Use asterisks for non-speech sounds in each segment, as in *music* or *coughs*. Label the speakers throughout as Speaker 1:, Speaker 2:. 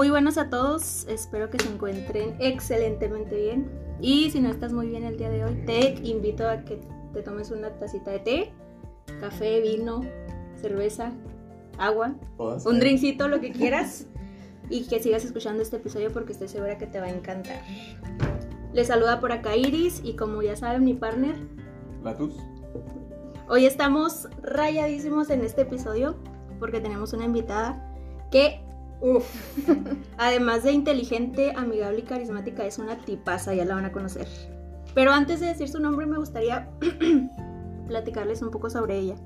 Speaker 1: Muy buenos a todos, espero que se encuentren excelentemente bien. Y si no estás muy bien el día de hoy, te invito a que te tomes una tacita de té, café, vino, cerveza, agua, un drinkcito, lo que *laughs* quieras. y que sigas escuchando este episodio porque estoy segura que te va a encantar. Les saluda por acá Iris y como ya saben mi partner.
Speaker 2: Latus.
Speaker 1: Hoy estamos rayadísimos en este episodio porque tenemos una invitada que, uff, *laughs* además de inteligente, amigable y carismática, es una tipaza, ya la van a conocer. Pero antes de decir su nombre me gustaría *clears throat* platicarles un poco sobre ella.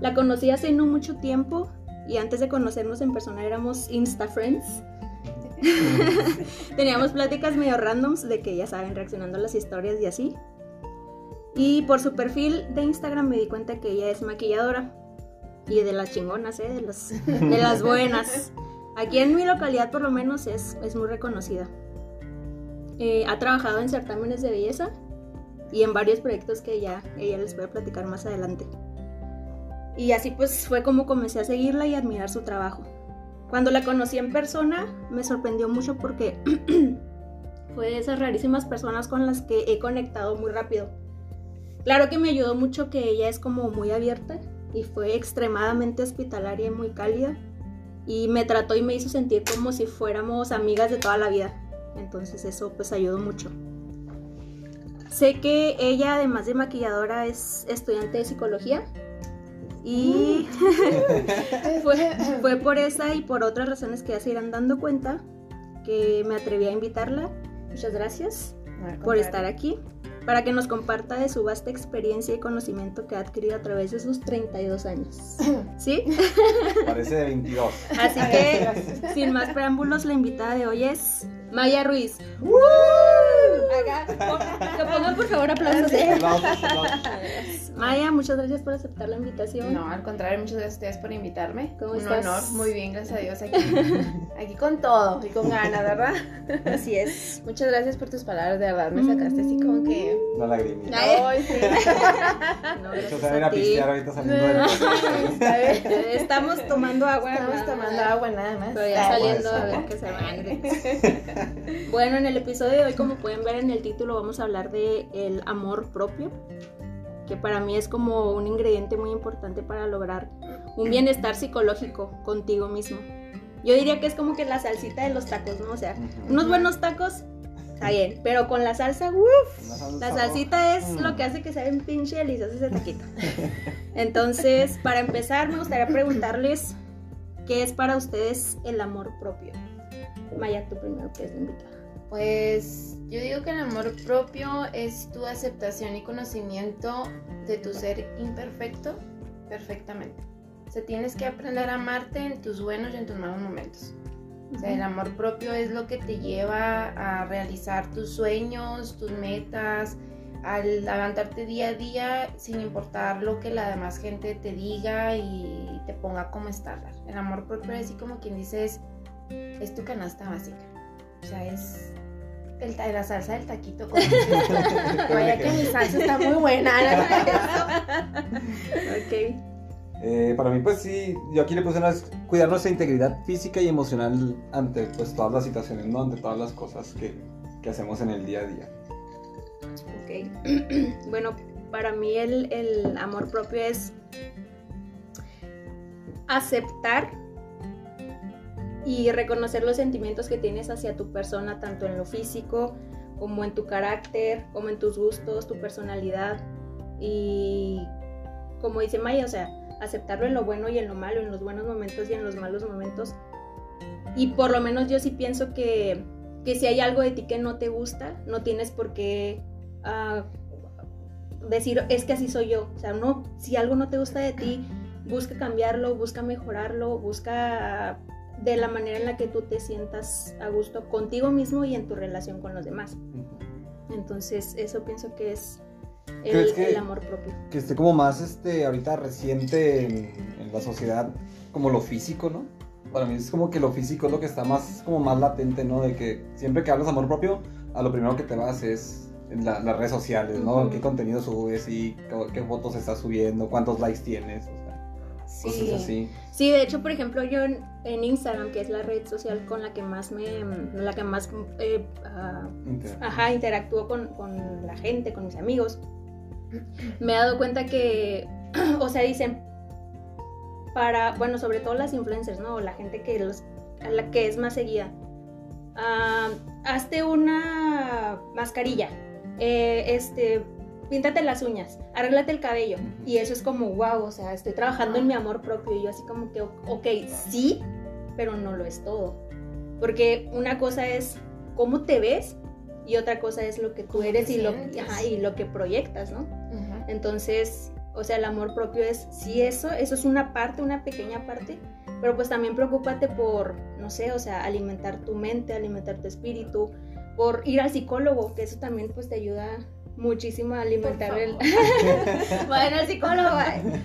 Speaker 1: La conocí hace no mucho tiempo y antes de conocernos en persona éramos Insta Friends. *laughs* Teníamos pláticas medio randoms de que ya saben, reaccionando a las historias y así. Y por su perfil de Instagram me di cuenta que ella es maquilladora. Y de las chingonas, ¿eh? De, de las *laughs* buenas. Aquí en mi localidad por lo menos es, es muy reconocida. Eh, ha trabajado en certámenes de belleza y en varios proyectos que ya ella les voy a platicar más adelante. Y así pues fue como comencé a seguirla y admirar su trabajo. Cuando la conocí en persona me sorprendió mucho porque *clears throat* fue de esas rarísimas personas con las que he conectado muy rápido. Claro que me ayudó mucho que ella es como muy abierta y fue extremadamente hospitalaria y muy cálida y me trató y me hizo sentir como si fuéramos amigas de toda la vida. Entonces eso pues ayudó mucho. Sé que ella además de maquilladora es estudiante de psicología y *laughs* mm. fue, por esa y por otras razones que ya se irán dando cuenta que me atreví a invitarla. Muchas gracias por estar aquí para que nos comparta de su vasta experiencia y conocimiento que ha adquirido a través de sus 32 años. *clears throat* ¿Sí? *laughs*
Speaker 2: Parece de 22.
Speaker 1: Así que, *laughs* sin más preámbulos, la invitada de hoy es Maya Ruiz. *laughs* que pongan por favor aplausos. *laughs* Maya, muchas gracias por aceptar la invitación.
Speaker 3: No, al contrario, muchas gracias a ustedes por invitarme.
Speaker 1: ¿Cómo Un honor,
Speaker 3: muy bien, gracias a Dios aquí. Aquí con todo y con ganas, ¿verdad? *laughs*
Speaker 1: Así es.
Speaker 3: Muchas gracias por tus palabras, de verdad, me sacaste así como que...
Speaker 2: Una lagrimita.
Speaker 3: Ay, sí.
Speaker 2: No, de hecho, se van a pistear ahorita saliendo de
Speaker 1: Estamos tomando agua.
Speaker 3: Estamos tomando agua nada más.
Speaker 1: Pero ya saliendo a ver qué se van. Bueno, en el episodio de hoy, como pueden ver en el título, vamos a hablar de el amor propio que para mí es como un ingrediente muy importante para lograr un bienestar psicológico contigo mismo. Yo diría que es como que la salsita de los tacos, ¿no? O sea, unos buenos tacos, está bien, pero con la salsa, uff, la, salsita es lo que hace que sea un pinche delicioso ese taquito. *laughs* Entonces, para empezar, me gustaría preguntarles qué es para ustedes el amor propio. Maya, tú primero que es la invitada.
Speaker 3: Pues yo digo que el amor propio es tu aceptación y conocimiento de tu ser imperfecto perfectamente. O sea, tienes que aprender a amarte en tus buenos y en tus malos momentos. O sea, el amor propio es lo que te lleva a realizar tus sueños, tus metas, al levantarte día a día sin importar lo que la demás gente te diga y te ponga como estándar. El amor propio es así como quien dices, es tu canasta básica. O sea, es el, la salsa del taquito con *laughs* Vaya que mi salsa está muy buena.
Speaker 1: ok.
Speaker 2: Eh, para mí, pues sí, yo aquí le puse una, cuidar nuestra integridad física y emocional ante pues, todas las situaciones, ¿no? Ante todas las cosas que, que hacemos en el día a día.
Speaker 1: Ok. *clears throat* bueno, para mí el, el amor propio es aceptar y reconocer los sentimientos que tienes hacia tu persona, tanto en lo físico como en tu carácter, como en tus gustos, tu personalidad. Y como dice Maya, o sea, aceptarlo en lo bueno y en lo malo, en los buenos momentos y en los malos momentos. Y por lo menos yo sí pienso que, que si hay algo de ti que no te gusta, no tienes por qué uh, decir, es que así soy yo. O sea, no, si algo no te gusta de ti, busca cambiarlo, busca mejorarlo, busca de la manera en la que tú te sientas a gusto contigo mismo y en tu relación con los demás. Entonces, eso pienso que es el, amor propio.
Speaker 2: Que esté como más este ahorita reciente en, la sociedad, como lo físico, ¿no? Para mí es como que lo físico es lo que está más, como más latente, ¿no? De que siempre que hablas amor propio, a lo primero que te vas es en las redes sociales, ¿no? ¿Qué contenido subes y qué, fotos estás subiendo? ¿Cuántos likes tienes? Sí. Cosas así.
Speaker 1: Sí, de hecho, por ejemplo, yo en, Instagram, que es la red social con la que más me, la que más, eh, ah, ajá, interactúo con, con la gente, con mis amigos, me he dado cuenta que, *clears throat* o sea, dicen, para, bueno, sobre todo las influencers, ¿no? La gente que, los, la que es más seguida. Uh, hazte una mascarilla. Eh, este, píntate las uñas, arréglate el cabello. Y eso es como, wow, o sea, estoy trabajando en mi amor propio. Y yo así como que, ok, sí, pero no lo es todo. Porque una cosa es cómo te ves y otra cosa es lo que tú eres y lo, y lo que proyectas, ¿no? Entonces, o sea, el amor propio es, sí, eso, eso es una parte, una pequeña parte, pero pues también preocúpate por, no sé, o sea, alimentar tu mente, alimentar tu espíritu, por ir al psicólogo, que eso también pues te ayuda muchísimo a alimentar el... *laughs* bueno, el psicólogo.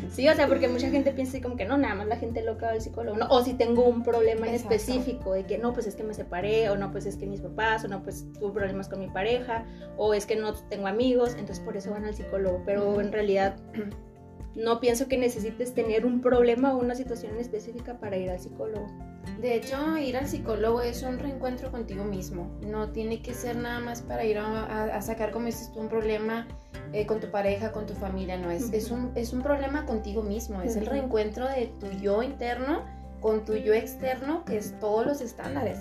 Speaker 1: Sí, o sea, porque mucha gente piensa como que no, nada más la gente loca va al psicólogo. No, o si tengo un problema en específico de que no, pues es que me separé, o no, pues es que mis papás, o no, pues tuve problemas con mi pareja, o es que no tengo amigos, entonces por eso van al psicólogo. Pero en realidad no pienso que necesites tener un problema o una situación específica para ir al psicólogo.
Speaker 3: De hecho, ir al psicólogo es un reencuentro contigo mismo. No tiene que ser nada más para ir a, sacar, como dices tú, un problema eh, con tu pareja, con tu familia. No, es, es, un, es un problema contigo mismo. Es el reencuentro de tu yo interno con tu yo externo, que es todos los estándares.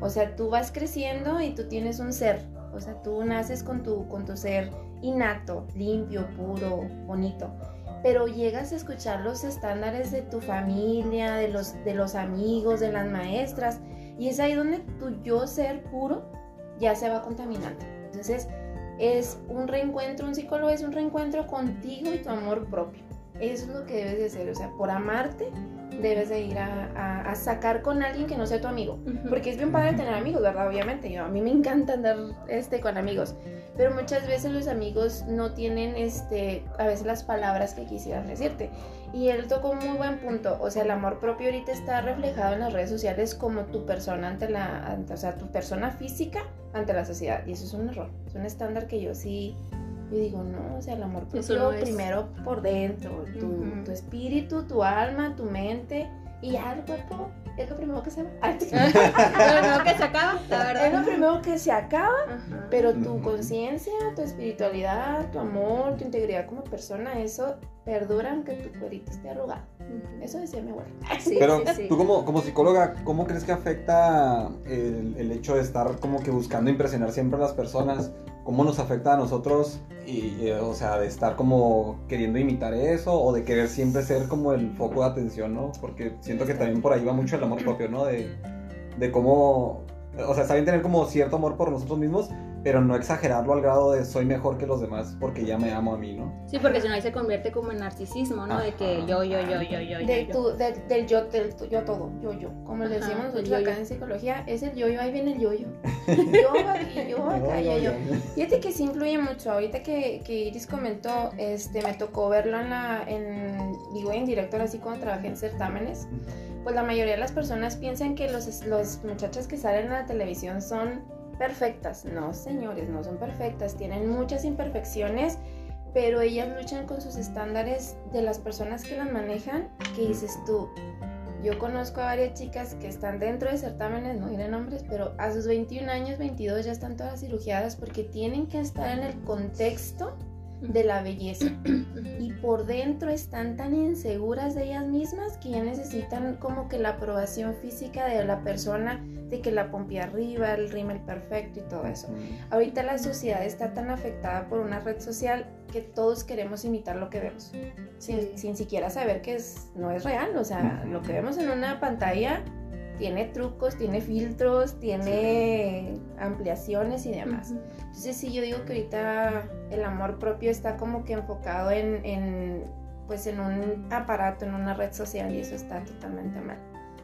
Speaker 3: O sea, tú vas creciendo y tú tienes un ser. O sea, tú naces con tu, con tu ser innato, limpio, puro, bonito pero llegas a escuchar los estándares de tu familia, de los, de los amigos, de las maestras, y es ahí donde tu yo ser puro ya se va contaminando. Entonces, es un reencuentro, un psicólogo es un reencuentro contigo y tu amor propio. Eso es lo que debes de hacer, o sea, por amarte debes de ir a, sacar con alguien que no sea tu amigo. Porque es bien padre tener amigos, ¿verdad? Obviamente, yo, a mí me encanta andar este, con amigos. Pero muchas veces los amigos no tienen este, a veces las palabras que quisieran decirte. Y él tocó un muy buen punto. O sea, el amor propio ahorita está reflejado en las redes sociales como tu persona ante la, o sea, tu persona física ante la sociedad. Y eso es un error. Es un estándar que yo sí yo digo, no, o sea, el amor propio primero por dentro, tu, tu, espíritu, tu alma, tu mente y ya el cuerpo es lo primero que se va. *laughs*
Speaker 1: es lo primero que se acaba, la verdad.
Speaker 3: Es lo primero que se acaba, pero tu conciencia, tu espiritualidad, tu amor, tu integridad como persona, eso perdura aunque tu cuerito esté arrugado. Eso decía mi abuela. *laughs*
Speaker 2: pero tú como, como psicóloga, ¿cómo crees que afecta el, el hecho de estar como que buscando impresionar siempre a las personas? Cómo nos afecta a nosotros y, o sea, de estar como queriendo imitar eso o de querer siempre ser como el foco de atención, ¿no? Porque siento que también por ahí va mucho el amor propio, ¿no? De, de cómo, o sea, está bien tener como cierto amor por nosotros mismos, pero no exagerarlo al grado de soy mejor que los demás porque ya me amo a mí, ¿no?
Speaker 1: Sí, porque si no ahí se convierte como en narcisismo, ¿no? De que yo, yo, yo, yo, yo,
Speaker 3: del, yo. del yo, del yo todo, yo, yo. Como le decimos nosotros acá en psicología, es el yo, yo, ahí viene el yo, yo. Yo aquí, yo acá, yo, yo. Fíjate que sí influye mucho. Ahorita que, que Iris comentó, este, me tocó verlo en la, en vivo en directo, así cuando trabajé en certámenes. Pues la mayoría de las personas piensan que los, los muchachos que salen en la televisión son perfectas. No, señores, no son perfectas. Tienen muchas imperfecciones, pero ellas luchan con sus estándares de las personas que las manejan. ¿Qué dices tú? Yo conozco a varias chicas que están dentro de certámenes, no diré nombres, pero a sus 21 años, 22 ya están todas cirugiadas porque tienen que estar en el contexto de la belleza. *clears throat* Y por dentro están tan inseguras de ellas mismas que ya necesitan como que la aprobación física de la persona, de que la pompi arriba, el rímel perfecto y todo eso. Ahorita la sociedad está tan afectada por una red social que todos queremos imitar lo que vemos, sin, sin siquiera saber que es, no es real. O sea, lo que vemos en una pantalla tiene trucos, tiene filtros, tiene ampliaciones y demás. Entonces sí, yo digo que ahorita el amor propio está como que enfocado en, pues en un aparato, en una red social y eso está totalmente mal.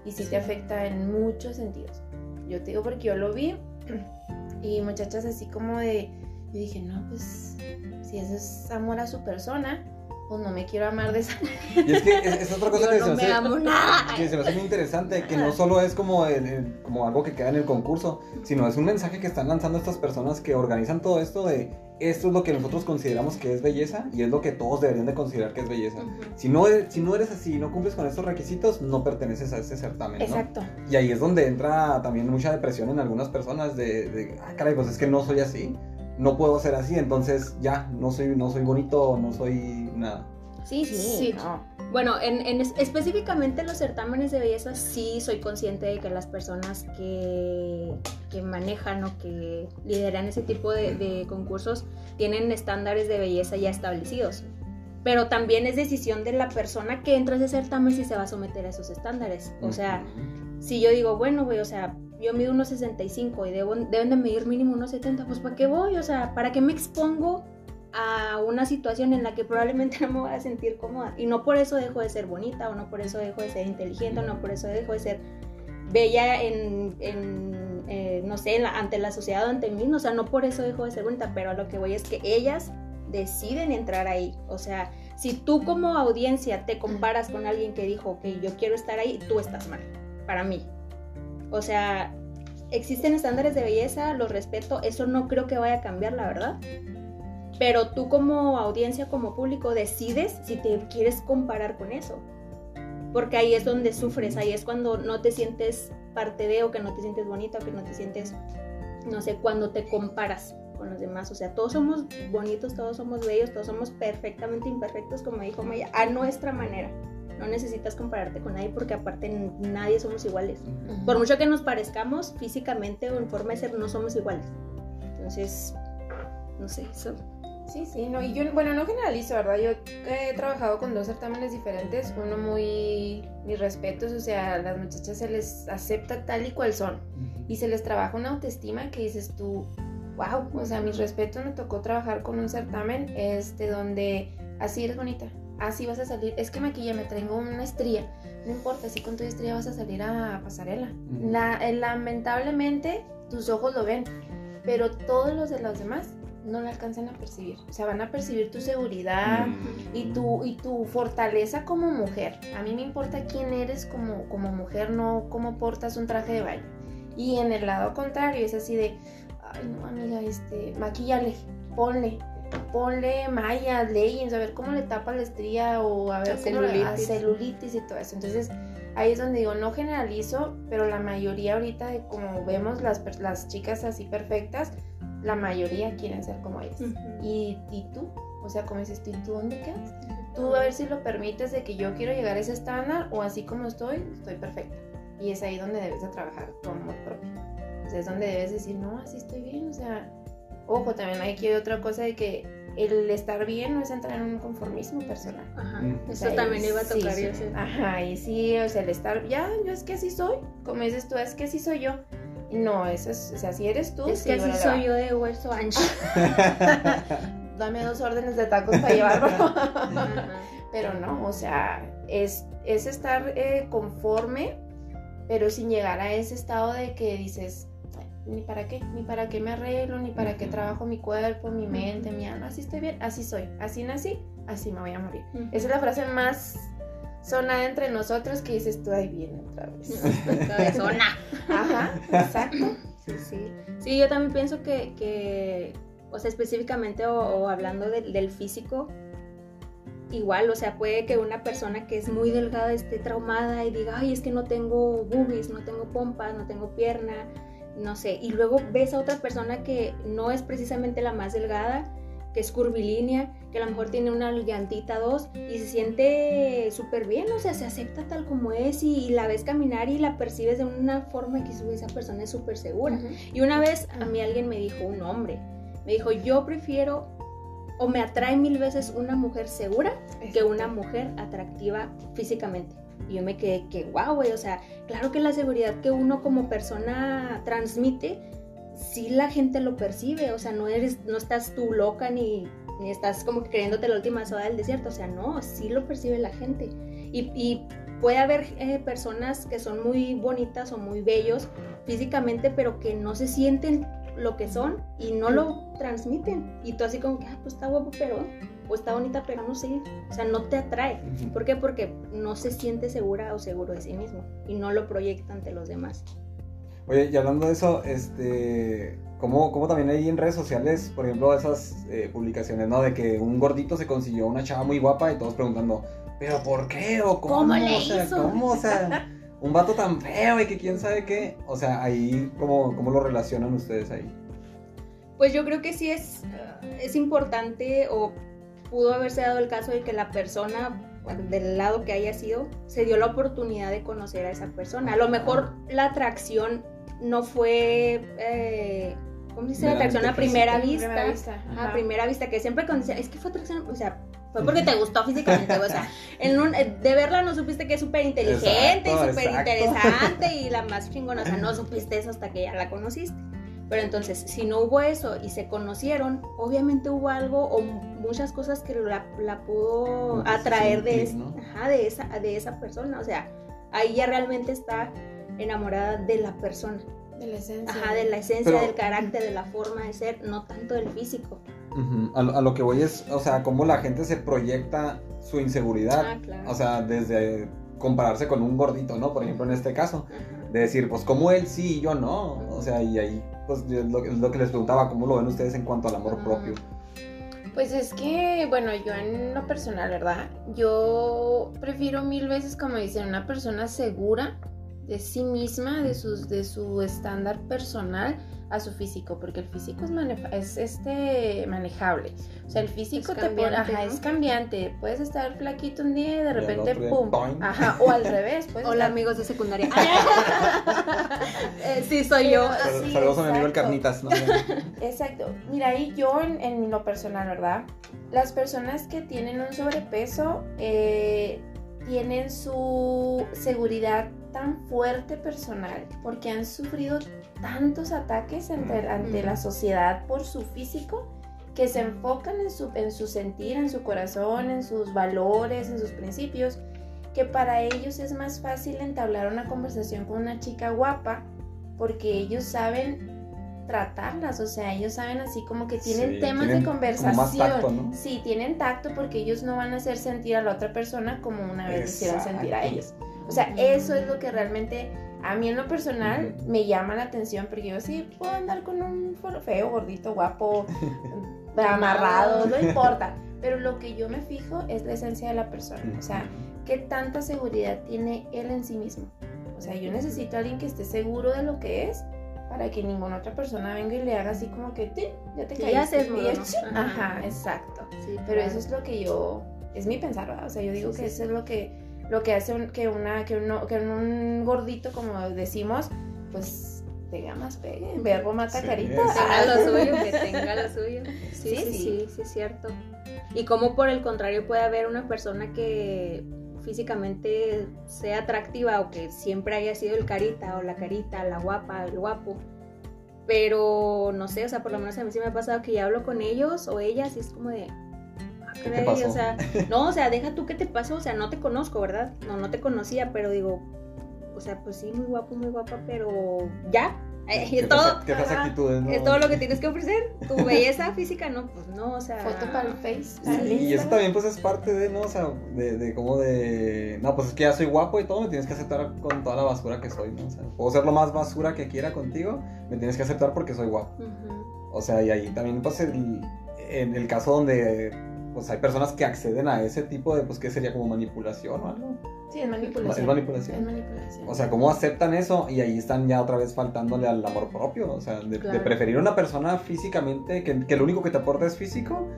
Speaker 3: Y sí, te afecta en muchos sentidos. Yo te digo porque yo lo vi *clears throat* y muchachas así como de, yo dije, no, pues si eso es amor a su persona, pues no me quiero amar de esa *laughs*
Speaker 2: Y es que es, es otra cosa que
Speaker 1: no
Speaker 2: se
Speaker 1: me
Speaker 2: hace,
Speaker 1: amo nada.
Speaker 2: que se me hace muy interesante, que no solo es como, el- el- como algo que queda en el concurso, sino es un mensaje que están lanzando estas personas que organizan todo esto de esto es lo que nosotros consideramos que es belleza y es lo que todos deberían de considerar que es belleza. Si no, si no eres así y no cumples con estos requisitos, no perteneces a ese certamen, ¿no?
Speaker 3: Exacto.
Speaker 2: Y ahí es donde entra también mucha depresión en algunas personas de, de, ah, caray, pues es que no soy así, no puedo ser así, entonces ya, no soy, no soy bonito, no soy nada.
Speaker 3: Sí, sí.
Speaker 1: Sí.
Speaker 3: no.
Speaker 1: Bueno, en, en es- específicamente los certámenes de belleza sí soy consciente de que las personas que, que manejan o que lideran ese tipo de, de concursos tienen estándares de belleza ya establecidos. Pero también es decisión de la persona que entra a ese certamen si se va a someter a esos estándares. O sea, si yo digo, bueno, güey, o sea, yo mido unos 65 y debo, deben de medir mínimo unos 70, pues ¿para qué voy? O sea, ¿para qué me expongo a una situación en la que probablemente *laughs* no me voy a sentir cómoda? Y no por eso dejo de ser bonita, o no por eso dejo de ser inteligente, o no por eso dejo de ser bella en, eh, no sé, la- ante la sociedad o ante mí, o sea, no por eso dejo de ser bonita, pero a lo que voy es que ellas deciden entrar ahí, o sea, si tú como audiencia te comparas con alguien que dijo que yo quiero estar ahí, tú estás mal, para mí. O sea, existen estándares de belleza, los respeto, eso no creo que vaya a cambiar, la verdad. Pero tú como audiencia, como público, decides si te quieres comparar con eso. Porque ahí es donde sufres, ahí es cuando no te sientes parte de o que no te sientes bonita o que no te sientes, no sé, cuando te comparas con los demás. O sea, todos somos bonitos, todos somos bellos, todos somos perfectamente imperfectos, como dijo Maya, a nuestra manera. No necesitas compararte con nadie porque aparte nadie somos iguales. Por mucho que nos parezcamos físicamente o en forma de ser, no somos iguales. Entonces, no sé, eso.
Speaker 3: Sí, sí, no, y yo, bueno, no generalizo, ¿verdad? Yo he trabajado con dos certámenes diferentes, uno muy, mis respetos, o sea, a las muchachas se les acepta tal y cual son, y se les trabaja una autoestima que dices tú, wow, o sea, mis respetos, me tocó trabajar con un certamen, este, donde así eres bonita, así vas a salir, es que maquilla, me traigo una estría, no importa, si con tu estría vas a salir a pasarela. La- eh, lamentablemente, tus ojos lo ven, pero todos los de los demás no lo alcanzan a percibir. O sea, van a percibir tu seguridad
Speaker 2: Mm.
Speaker 3: y, tu, y tu fortaleza como mujer. A mí me importa quién eres como, como mujer, no cómo portas un traje de baño. Y en el lado contrario es así de, ay no amiga, este, maquillale, ponle, ponle mallas, leggings, a ver cómo le tapa la estría o a ver
Speaker 1: La
Speaker 3: cómo
Speaker 1: celulitis.
Speaker 3: a celulitis y todo eso. Entonces ahí es donde digo, no generalizo, pero la mayoría ahorita de como vemos las, las chicas así perfectas, la mayoría quieren ser como ellas. ¿Y, y tú? O sea, como dices tú, ¿y tú dónde quedas? Tú a ver si lo permites de que yo quiero llegar a ese estándar o así como estoy, estoy perfecta. Y es ahí donde debes de trabajar tu amor propio. O sea, es donde debes decir, no, así estoy bien. O sea, ojo, también hay que otra cosa de que el estar bien no es entrar en un conformismo personal.
Speaker 1: Ajá.
Speaker 2: Mm.
Speaker 1: Eso también iba a tocar
Speaker 3: sí.
Speaker 1: yo. sí.
Speaker 3: Ajá, y sí, o sea, el estar, ya, yo es que así soy. Como dices tú, es que así soy yo. No, eso es, o sea, si eres tú,
Speaker 1: Es
Speaker 3: sí,
Speaker 1: que así soy
Speaker 3: va.
Speaker 1: yo de hueso ancho. *laughs* *laughs*
Speaker 3: Dame dos órdenes de tacos para llevarlo. *laughs*
Speaker 1: Ajá.
Speaker 3: Pero no, o sea, es, es estar eh, conforme, pero sin llegar a ese estado de que dices, "Ay, ni para qué, ni para qué me arreglo, ni para qué trabajo mi cuerpo, mi mente, mi alma, así estoy bien, así soy, así nací, así me voy a morir. Esa es la frase más sonada entre nosotros que dices tú, ahí viene otra vez.
Speaker 1: Cabezona.
Speaker 3: Ajá, *laughs* exacto.
Speaker 1: Sí, sí. Sí, yo también pienso que, que o sea, específicamente o, o hablando del- del físico, igual, o sea, puede que una persona que es muy delgada esté traumada y diga, ay, es que no tengo boobies, no tengo pompas, no tengo pierna, no sé. Y luego ves a otra persona que no es precisamente la más delgada, que es curvilínea, que a lo mejor tiene una llantita dos y se siente súper bien, o sea, se acepta tal como es y, y la ves caminar y la percibes de una forma que esa persona es súper segura. Y una vez a mí alguien me dijo, un hombre, me dijo, yo prefiero o me atrae mil veces una mujer segura que una mujer atractiva físicamente. Y yo me quedé que, wow, güey, o sea, claro que la seguridad que uno como persona transmite, sí la gente lo percibe, o sea, no eres, no estás tú loca ni, ni estás como que creyéndote la última soda del desierto, o sea, no, sí lo percibe la gente. Y, puede haber eh, personas que son muy bonitas o muy bellos físicamente, pero que no se sienten lo que son y no lo transmiten. Y tú así como que, ah, pues está guapo, pero o está bonita, pero no sé, o sea, no te atrae. ¿Por qué? Porque no se siente segura o seguro de sí mismo y no lo proyecta ante los demás.
Speaker 2: Oye, y hablando de eso, este, ¿cómo, cómo también hay en redes sociales, por ejemplo, esas eh, publicaciones, ¿no? De que un gordito se consiguió una chava muy guapa y todos preguntando, ¿pero por qué? ¿O cómo?
Speaker 1: ¿Cómo le
Speaker 2: o sea,
Speaker 1: hizo?
Speaker 2: ¿cómo? O sea, *laughs* un vato tan feo y que quién sabe qué. O sea, ahí, ¿cómo, cómo lo relacionan ustedes ahí?
Speaker 1: Pues yo creo que sí es, eh, es importante o pudo haberse dado el caso de que la persona del lado que haya sido se dio la oportunidad de conocer a esa persona. A lo mejor la atracción no fue, eh, ¿cómo se dice? La atracción a primera
Speaker 3: física,
Speaker 1: vista.
Speaker 3: primera vista,
Speaker 1: a primera vista, que siempre cuando dicen, es que fue atracción, o sea, fue porque te gustó físicamente, o sea, *laughs* en un- eh, de verla no supiste que es súper inteligente y súper interesante y la más chingona, o sea, no *laughs* supiste eso hasta que ya la conociste. Pero entonces, si no hubo eso y se conocieron, obviamente hubo algo o muchas cosas que la, la pudo atraer de, es-
Speaker 2: ¿no?
Speaker 1: ajá, de, esa, de esa persona. O sea, ahí ya realmente está enamorada de la persona,
Speaker 3: De la esencia.
Speaker 1: ajá, de la esencia,
Speaker 2: Pero-
Speaker 1: del carácter, de la forma de ser, no tanto del físico.
Speaker 2: A, lo, a lo que voy es, o sea, cómo la gente se proyecta su inseguridad.
Speaker 1: Ah, claro.
Speaker 2: O sea, desde compararse con un gordito, ¿no? Por ejemplo, en este caso. De decir, pues, como él sí y yo no. O sea, y ahí, pues, yo- lo, lo que les preguntaba, ¿cómo lo ven ustedes en cuanto al amor
Speaker 1: Ah.
Speaker 2: propio?
Speaker 3: Pues es que, bueno, yo en lo personal, ¿verdad? Yo prefiero mil veces, como dicen, una persona segura de sí misma, de, sus, de su estándar personal a su físico, porque el físico es, maneja- es este, manejable. O sea, el físico
Speaker 1: Es
Speaker 3: te pone,
Speaker 1: cambiante,
Speaker 3: ajá,
Speaker 1: ¿no?
Speaker 3: es cambiante. Puedes estar flaquito un día y de repente, pum.
Speaker 2: boing.
Speaker 3: Ajá, o al revés.
Speaker 1: Hola
Speaker 3: estar-
Speaker 1: amigos de secundaria. *laughs* *laughs* Eh, sí, soy yo.
Speaker 3: Pero- sí,
Speaker 2: Saludos a mi amigo el
Speaker 3: exacto.
Speaker 2: Carnitas, ¿no? *laughs*
Speaker 3: Exacto. Mira, ahí yo en, en lo personal, ¿verdad? Las personas que tienen un sobrepeso eh, tienen su seguridad tan fuerte personal porque han sufrido tantos ataques ante, ante la sociedad por su físico que se enfocan en su, en su sentir, en su corazón, en sus valores, en sus principios, que para ellos es más fácil entablar una conversación con una chica guapa porque ellos saben tratarlas, o sea, ellos saben así como que tienen
Speaker 2: Sí,
Speaker 3: temas
Speaker 2: tienen
Speaker 3: de conversación.
Speaker 2: más tacto, ¿no?
Speaker 3: Sí, tienen tacto porque ellos no van a hacer sentir a la otra persona como una vez hicieron sentir a ellos. O sea, eso es lo que realmente a mí en lo personal me llama la atención porque yo sí puedo andar con un foro feo, gordito, guapo, *laughs* amarrado, no importa. *laughs* Pero lo que yo me fijo es la esencia de la persona. O sea, qué tanta seguridad tiene él en sí mismo. O sea, yo necesito a alguien que esté seguro de lo que es para que ninguna otra persona venga y le haga así como que, "Tin, ya te caíste.
Speaker 1: ya se
Speaker 3: y
Speaker 1: desmoronó.
Speaker 3: es chin".
Speaker 1: Ajá.
Speaker 3: Ajá, exacto.
Speaker 1: Sí,
Speaker 3: Pero
Speaker 1: claro.
Speaker 3: eso es lo que yo, es mi pensar, ¿verdad? O sea, yo digo
Speaker 1: Sí,
Speaker 3: que
Speaker 1: sí,
Speaker 3: eso es lo que, lo que hace un- que una, que uno, que un gordito, como decimos, pues tenga más pegue. Verbo mata
Speaker 2: Sí,
Speaker 3: carita.
Speaker 1: tenga lo *laughs* suyo, que tenga lo suyo. Sí,
Speaker 3: Sí,
Speaker 1: sí,
Speaker 3: sí.
Speaker 1: sí, sí, es cierto. Y como por el contrario puede haber una persona que físicamente sea atractiva o que siempre haya sido el carita o la carita, la guapa, el guapo. Pero no sé, o sea, por lo menos a mí sí me ha pasado que ya hablo con ellos o ellas y es como de...
Speaker 2: ¿Qué te
Speaker 1: caray,
Speaker 2: pasó?
Speaker 1: O sea, *laughs* no, o sea, deja tú qué te pasó, o sea, no te conozco, ¿verdad? No, no te conocía, pero digo, o sea, pues sí, muy guapo, muy guapa, pero ya, eh,
Speaker 2: ¿Qué
Speaker 1: es *laughs* todo.
Speaker 2: feas- ¿Qué actitudes, no?
Speaker 1: Es todo lo que tienes que ofrecer. Tu belleza *laughs* física, no, pues no, o sea.
Speaker 3: Foto para el Face. Para
Speaker 2: Y eso también pues es parte de, ¿no? O sea, de, de como de... No, pues es que ya soy guapo y todo, me tienes que aceptar con toda la basura que soy, ¿no? O sea, puedo ser lo más basura que quiera contigo, me tienes que aceptar porque soy guapo. O sea, y ahí también pues el, en el caso donde pues hay personas que acceden a ese tipo de, pues que sería como manipulación o algo.
Speaker 3: Sí, es manipulación.
Speaker 2: Es manipulación.
Speaker 3: Es manipulación.
Speaker 2: O sea, cómo aceptan eso y ahí están ya otra vez faltándole al amor propio. O sea, de, de
Speaker 1: Claro.
Speaker 2: preferir una persona físicamente, que, que lo único que te aporta es físico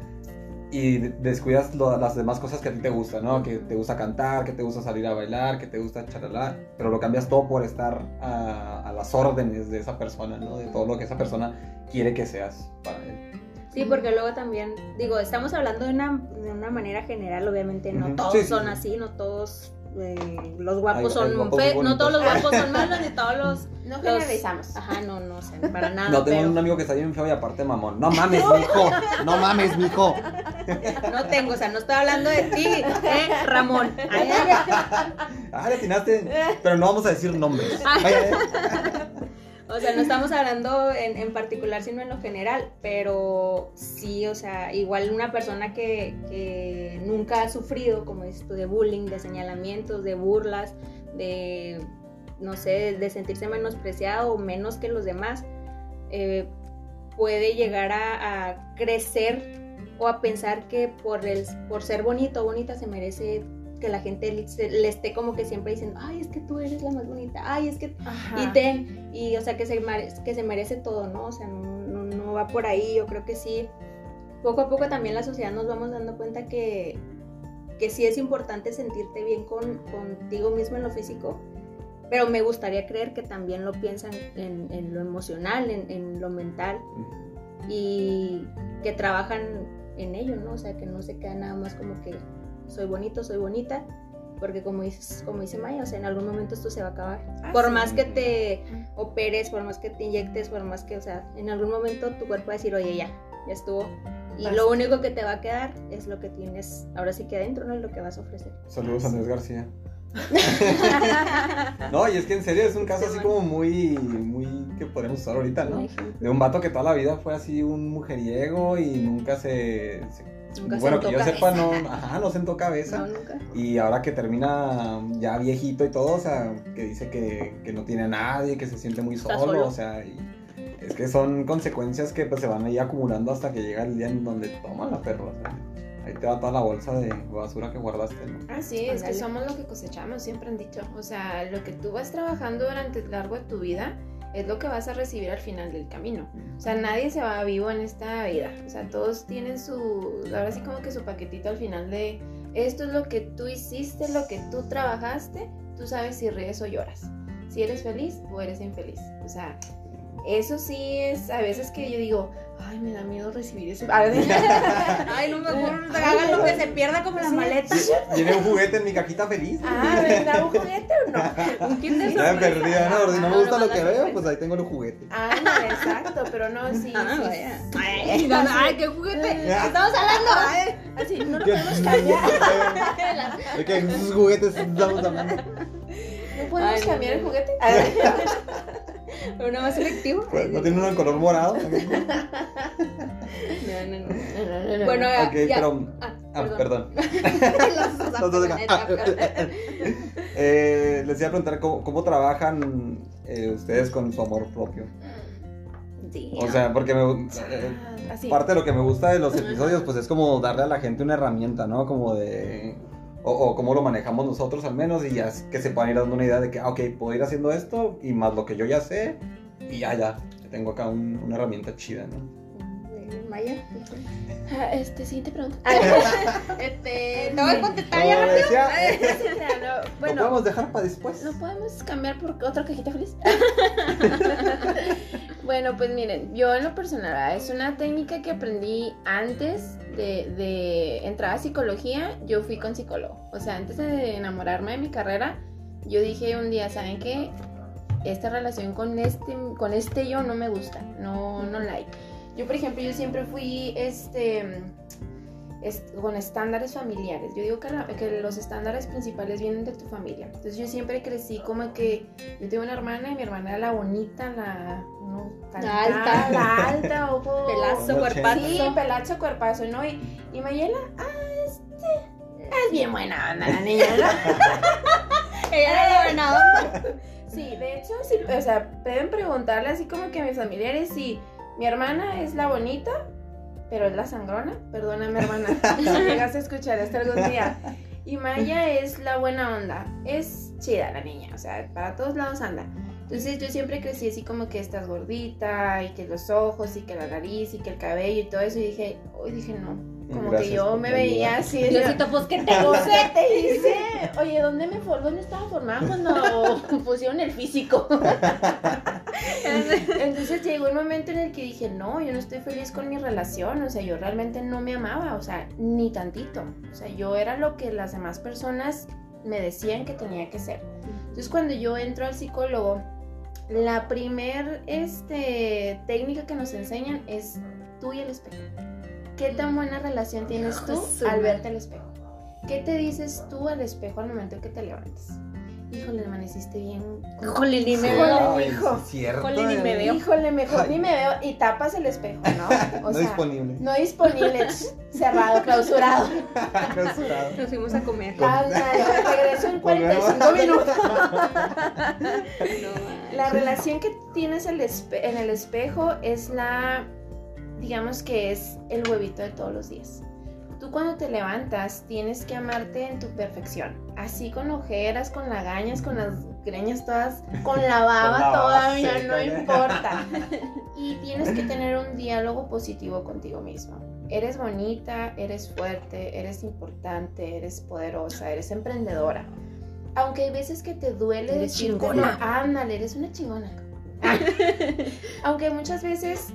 Speaker 2: y de- descuidas lo- las demás cosas que a ti te gustan, ¿no? Que te gusta cantar, que te gusta salir a bailar, que te gusta charlar, pero lo cambias todo por estar a, a las órdenes de esa persona, ¿no? De todo lo que esa persona quiere que seas para él.
Speaker 1: Sí, porque luego también, digo, estamos hablando de una, de una manera general, obviamente, no todos
Speaker 2: Sí, sí,
Speaker 1: son
Speaker 2: sí.
Speaker 1: así, no todos eh, los guapos
Speaker 2: Hay-
Speaker 1: son
Speaker 2: hay guapos
Speaker 1: fe- no todos los guapos son *laughs* malos, ni todos los.
Speaker 3: No
Speaker 1: los-
Speaker 3: generalizamos.
Speaker 1: Ajá, no, no, o sea, para nada.
Speaker 2: No, tengo
Speaker 1: pero
Speaker 2: un amigo que está bien feo y aparte mamón. No mames, mijo. No mames, mijo.
Speaker 1: No tengo, o sea, no estoy hablando de ti, ¿eh, Ramón? Ay, ay, ay.
Speaker 2: Ah, le atinaste. Pero no vamos a decir nombres.
Speaker 1: O sea, no estamos hablando en, en particular, sino en lo general, pero sí, o sea, igual una persona que, que nunca ha sufrido, como dices tú, de bullying, de señalamientos, de burlas, de, no sé, de sentirse menospreciado o menos que los demás, eh, puede llegar a, a crecer o a pensar que por, el, por ser bonito o bonita se merece que la gente le, esté como que siempre diciendo, ay, es que tú eres la más bonita, ay, es que...
Speaker 3: Ajá.
Speaker 1: Y ten, y o sea, que se, mare- que se merece todo, ¿no? O sea, no, no, no va por ahí, yo creo que sí. Poco a poco también la sociedad nos vamos dando cuenta que, que sí es importante sentirte bien con, contigo mismo en lo físico, pero me gustaría creer que también lo piensan en, en lo emocional, en, en lo mental y que trabajan en ello, ¿no? O sea, que no se queda nada más como que soy bonito, soy bonita, porque como dices, como dice Maya, o sea, en algún momento esto se va a acabar.
Speaker 3: Ah,
Speaker 1: por
Speaker 3: sí.
Speaker 1: más que te operes, por más que te inyectes, por más que, o sea, en algún momento tu cuerpo va a decir, oye, ya, ya estuvo. Y
Speaker 3: Basta.
Speaker 1: lo único que te va a quedar es lo que tienes ahora sí que adentro, ¿no? Y lo que vas a ofrecer.
Speaker 2: Saludos a Andrés García. *laughs* No, y es que en serio es un caso
Speaker 1: Sí,
Speaker 2: así como muy, muy que podemos usar ahorita, ¿no? De un vato que toda la vida fue así un mujeriego y nunca se... se-
Speaker 1: Nunca
Speaker 2: bueno, que yo sepa, no, ajá, no sentó cabeza.
Speaker 1: No, nunca.
Speaker 2: Y ahora que termina ya viejito y todo, o sea, que dice que, que no tiene a nadie, que se siente muy solo,
Speaker 1: solo.
Speaker 2: o sea, y es que son consecuencias que pues se van ahí acumulando hasta que llega el día en donde toman la perra, o sea, ahí te va toda la bolsa de basura que guardaste, ¿no?
Speaker 3: Ah, sí, es que somos lo que cosechamos, siempre han dicho. O sea, lo que tú vas trabajando durante el largo de tu vida es lo que vas a recibir al final del camino. O sea, nadie se va vivo en esta vida. O sea, todos tienen su, ahora sí como que su paquetito al final de esto es lo que tú hiciste, lo que tú trabajaste, tú sabes si ríes o lloras. Si eres feliz o eres infeliz. O sea, eso sí es a veces que yo digo, ay, me da miedo recibir ese... *laughs*
Speaker 1: Ay, no me acuerdo.
Speaker 3: Ay,
Speaker 1: Hagan lo
Speaker 3: no.
Speaker 1: que se pierda como la maleta.
Speaker 2: Tiene un juguete en mi cajita feliz.
Speaker 3: Ah, ¿me da un juguete o no? *laughs*
Speaker 1: Un kit de sorpresa.
Speaker 2: perdí, ¿no? Si no me
Speaker 1: Ah,
Speaker 2: gusta lo que veo, pues ahí tengo los juguetes.
Speaker 3: Ah, no, exacto, pero no, sí.
Speaker 1: Ah, vaya. Ay, qué juguete. Estamos hablando.
Speaker 3: Así, no lo
Speaker 2: ¿Qué?
Speaker 3: podemos cambiar. *laughs*
Speaker 2: ¿De qué esos juguetes estamos hablando?
Speaker 3: No podemos cambiar el juguete. *laughs*
Speaker 1: Uno más selectivo.
Speaker 2: Pues, ¿No tiene uno en color morado?
Speaker 1: No, no, no.
Speaker 3: No, no, no, no.
Speaker 1: Bueno,
Speaker 2: Ok,
Speaker 1: ya.
Speaker 2: pero...
Speaker 1: Ah,
Speaker 2: Ah,
Speaker 1: perdón. *laughs*
Speaker 2: acá. *laughs* Eh, les iba a preguntar cómo, cómo trabajan eh, ustedes con su amor propio. O sea, porque me, eh,
Speaker 3: Ah,
Speaker 2: parte de lo que me gusta de los episodios, pues es como darle a la gente una herramienta, ¿no? Como de. O, o cómo lo manejamos nosotros al menos, y ya es que se puedan ir dando una idea de que, ah, ok, puedo ir haciendo esto, y más lo que yo ya sé, y ya, ya, tengo acá un- una herramienta chida, ¿no?
Speaker 1: Maya.
Speaker 3: Ah, Este, siguiente pregunta. *laughs*
Speaker 1: Este, te voy a contestar ya rápido.
Speaker 2: decía, *laughs*
Speaker 3: No,
Speaker 2: ¿Lo
Speaker 3: bueno,
Speaker 2: podemos dejar para después?
Speaker 3: ¿no podemos cambiar por otra cajita feliz? *laughs* bueno, pues miren, yo en lo personal, ¿verdad? es una técnica que aprendí antes de, de entrar a psicología, yo fui con psicólogo. O sea, antes de enamorarme de mi carrera, yo dije un día, ¿saben qué? Esta relación con este, con este yo no me gusta, no, no like. Yo, por ejemplo, yo siempre fui este, est- con estándares familiares. Yo digo que, la- que los estándares principales vienen de tu familia. Entonces yo siempre crecí como que yo tengo una hermana y mi hermana era la bonita, la, no,
Speaker 1: La alta. *laughs*
Speaker 3: la alta, ojo.
Speaker 1: Pelazo, cuerpazo.
Speaker 3: Sí, pelazo, cuerpazo, ¿no? Y, y Mayela, ah, este, es bien buena onda la niña, ¿no? *laughs*
Speaker 1: Ella era la buena onda. *laughs*
Speaker 3: Sí, de hecho, sí, o sea, pueden preguntarle así como que a mis familiares si mi hermana es la bonita, pero es la sangrona. Perdóname, hermana, si llegas a escuchar esto algún día. Y Maya es la buena onda. Es chida la niña, o sea, para todos lados anda. Entonces yo siempre crecí así como que estás gordita y que los ojos y que la nariz y que el cabello y todo eso. Y dije, hoy dije no. Como
Speaker 2: Gracias
Speaker 3: que yo me veía
Speaker 2: ayuda.
Speaker 3: así.
Speaker 1: Diosito, pues, ¿qué te
Speaker 3: ¿Qué
Speaker 1: gusta?
Speaker 3: te hice? Oye, ¿dónde me for dónde estaba formada cuando *laughs* pusieron el físico? *laughs* Entonces llegó un momento en el que dije, no, yo no estoy feliz con mi relación, o sea, yo realmente no me amaba, o sea, ni tantito. O sea, yo era lo que las demás personas me decían que tenía que ser. Entonces cuando yo entro al psicólogo, la primer este, técnica que nos enseñan es tú y el espejo. ¿Qué tan buena relación tienes tú al verte al espejo? ¿Qué te dices tú al espejo al momento que te levantas? Híjole, amaneciste bien.
Speaker 1: Híjole, ni me veo. Híjole, ni me veo.
Speaker 3: Híjole, mejor ni me veo. Y tapas el espejo, ¿no? *laughs* O
Speaker 2: no
Speaker 3: sea,
Speaker 2: disponible.
Speaker 3: no disponible, cerrado, clausurado.
Speaker 2: Clausurado.
Speaker 1: Nos fuimos a comer.
Speaker 3: Ándale, regreso en 45
Speaker 2: Volvemos.
Speaker 3: minutos. *laughs* *laughs*
Speaker 1: No,
Speaker 3: La relación que tienes el en el espejo es la, digamos que es el huevito de todos los días. Tú cuando te levantas tienes que amarte en tu perfección, así con ojeras, con lagañas, con las greñas todas, con la *laughs* baba
Speaker 2: Con la baba
Speaker 3: todavía,
Speaker 2: seca,
Speaker 3: no importa. *laughs* *laughs* Y tienes que tener un diálogo positivo contigo mismo. Eres bonita, eres fuerte, eres importante, eres poderosa, eres emprendedora. Aunque hay veces que te duele
Speaker 1: Eres chingona.
Speaker 3: ándale, eres una chingona. *laughs* Aunque muchas veces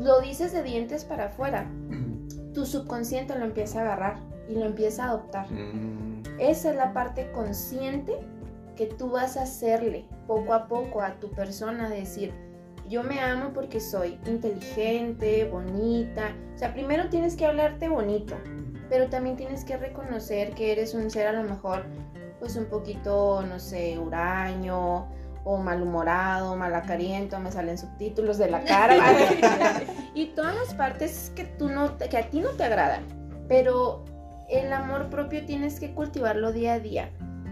Speaker 3: lo dices de dientes para afuera, tu subconsciente lo empieza a agarrar y lo empieza a adoptar.
Speaker 2: Mm,
Speaker 3: Esa es la parte consciente que tú vas a hacerle poco a poco a tu persona, decir, yo me amo porque soy inteligente, bonita. O sea, primero tienes que hablarte bonito, pero también tienes que reconocer que eres un ser a lo mejor, pues un poquito, no sé, huraño o malhumorado, malacariento, me salen subtítulos de la *laughs* cara. *laughs* y todas las partes que, tú no, que a ti no te agradan. Pero el amor propio tienes que cultivarlo día a día.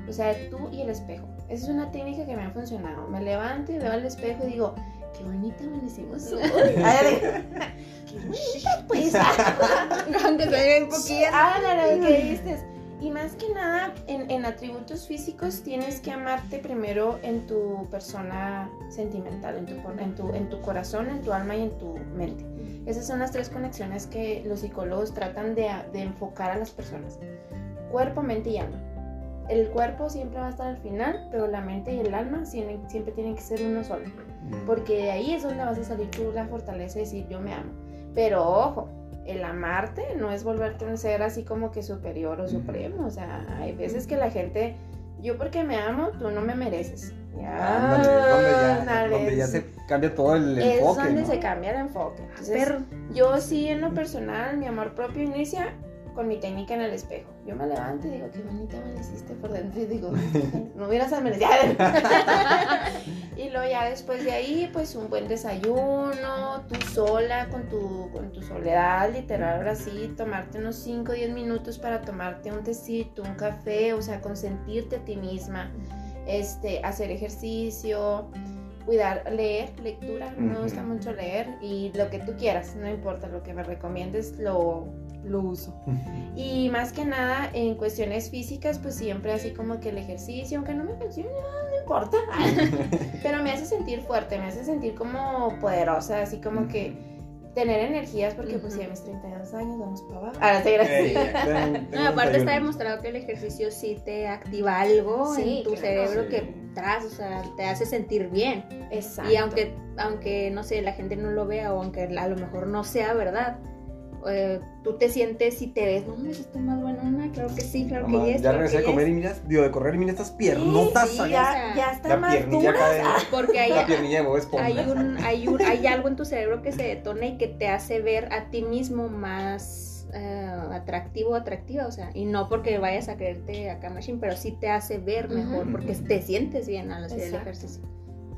Speaker 3: O sea, tú y el espejo. Esa es una técnica que me ha funcionado. Me levanto y veo al espejo y digo, qué bonita amanecimos hoy. *laughs* Qué bonita pues.
Speaker 1: Aunque se un poquillo.
Speaker 3: Ándale, lo que dices. Y más que nada, en, en atributos físicos tienes que amarte primero en tu persona sentimental, en tu, en, tu, en tu corazón, en tu alma y en tu mente. Esas son las tres conexiones que los psicólogos tratan de, de enfocar a las personas. Cuerpo, mente y alma. El cuerpo siempre va a estar al final, pero la mente y el alma siempre, siempre tienen que ser uno solo.
Speaker 2: mm.
Speaker 3: Porque de ahí es donde vas a salir tú la fortaleza de decir yo me amo. Pero ojo, el amarte no es volverte un ser así como que superior o supremo. O sea, hay veces que la gente, yo porque me amo, tú no me mereces. Ya,
Speaker 2: Ándale, es donde ya,
Speaker 3: ándale,
Speaker 2: donde ya
Speaker 3: es-
Speaker 2: se cambia todo el
Speaker 3: es
Speaker 2: enfoque.
Speaker 3: donde
Speaker 2: ¿no?
Speaker 3: se cambia el enfoque. Entonces,
Speaker 1: Perro.
Speaker 3: yo sí en lo personal, mi amor propio inicia con mi técnica en el espejo. Yo me levanto y digo, qué bonita amaneciste por dentro y digo, *laughs* no hubieras amanecido. *laughs* y luego ya después de ahí, pues un buen desayuno, tú sola con tu, con tu soledad, literal, ahora sí, tomarte unos 5 o 10 minutos para tomarte un tecito, un café, o sea, consentirte a ti misma, este, hacer ejercicio, cuidar, leer, lectura, me gusta mucho leer y lo que tú quieras, no importa, lo que me recomiendes lo, lo uso. Y más que nada en cuestiones físicas, pues siempre así como que el ejercicio, aunque no me funcione, ah, no importa. *laughs* Pero me hace sentir fuerte, me hace sentir como poderosa, así como que tener energías, porque pues ya mis 32 años vamos para abajo. Ahora te gracias. *laughs*
Speaker 1: No, aparte está
Speaker 2: 31.
Speaker 1: demostrado que el ejercicio sí te activa algo
Speaker 3: Sí,
Speaker 1: en tu
Speaker 3: claro.
Speaker 1: cerebro
Speaker 2: Sí.
Speaker 1: que tras, o sea, te hace sentir bien.
Speaker 3: Exacto.
Speaker 1: Y aunque, aunque, no sé, la gente no lo vea o aunque a lo mejor no sea verdad, eh, tú te sientes y te ves, no, me estoy más buena, claro que sí, claro
Speaker 2: Mamá,
Speaker 1: que yes,
Speaker 2: ya regresé a comer y mira, digo, de correr y mira estas piernotas.
Speaker 3: Sí,
Speaker 2: ahí.
Speaker 3: ya, ya está
Speaker 2: la
Speaker 3: más
Speaker 2: piernilla
Speaker 3: dura.
Speaker 2: acá de,
Speaker 1: Porque hay,
Speaker 2: la piernilla de Bob Esponja.
Speaker 1: hay, un, hay, un, hay *laughs* algo en tu cerebro que se detona y que te hace ver a ti mismo más eh, atractivo o atractiva, o sea, y no porque vayas a creerte acá machine, pero sí te hace ver mejor porque te sientes bien al hacer el
Speaker 3: Exacto.
Speaker 1: ejercicio.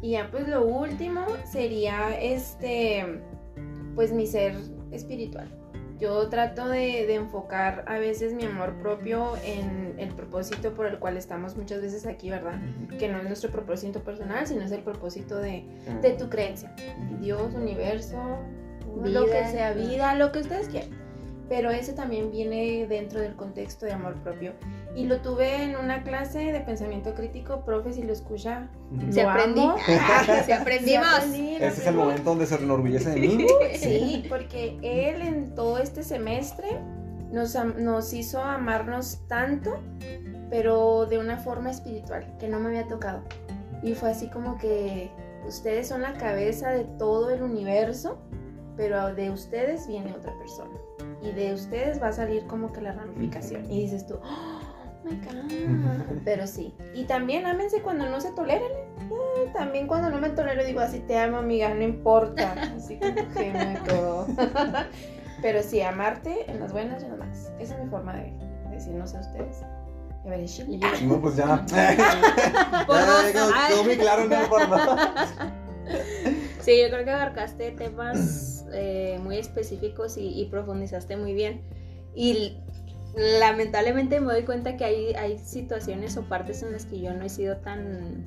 Speaker 3: Y ya pues lo último sería este, pues mi ser espiritual. Yo trato de, de enfocar a veces mi amor propio en el propósito por el cual estamos muchas veces aquí, ¿verdad? Que no es nuestro propósito personal, sino es el propósito de, de tu creencia. Dios, universo, lo que sea, vida, lo que ustedes quieran. Pero ese también viene dentro del contexto de amor propio. Y lo tuve en una clase de pensamiento crítico, profe, si lo escucha.
Speaker 1: Se
Speaker 3: lo
Speaker 1: aprendí.
Speaker 3: amo. *laughs*
Speaker 1: Se aprendimos.
Speaker 3: Aprendí,
Speaker 2: Ese es el
Speaker 3: aprendí.
Speaker 2: momento donde se enorgullece de mí. *laughs*
Speaker 3: Sí, porque él en todo este semestre nos, nos hizo amarnos tanto, pero de una forma espiritual, que no me había tocado. Y fue así como que ustedes son la cabeza de todo el universo, pero de ustedes viene otra persona. Y de ustedes va a salir como que la ramificación. Y dices tú, oh my God. Pero sí. Y también ámense cuando no se toleren. Eh, también cuando no me tolero digo así, te amo amiga, no importa. *laughs* Así que me todo. *laughs* Pero sí, amarte en las buenas y en las malas. Esa es mi forma de, de decir, no sé ustedes. A ver. *laughs*
Speaker 2: No, pues ya. Ya, quedó- muy claro, no por dos.
Speaker 1: Sí, yo creo que abarcaste temas eh, muy específicos y, y profundizaste muy bien. Y lamentablemente me doy cuenta que hay, hay situaciones o partes en las que yo no he sido tan,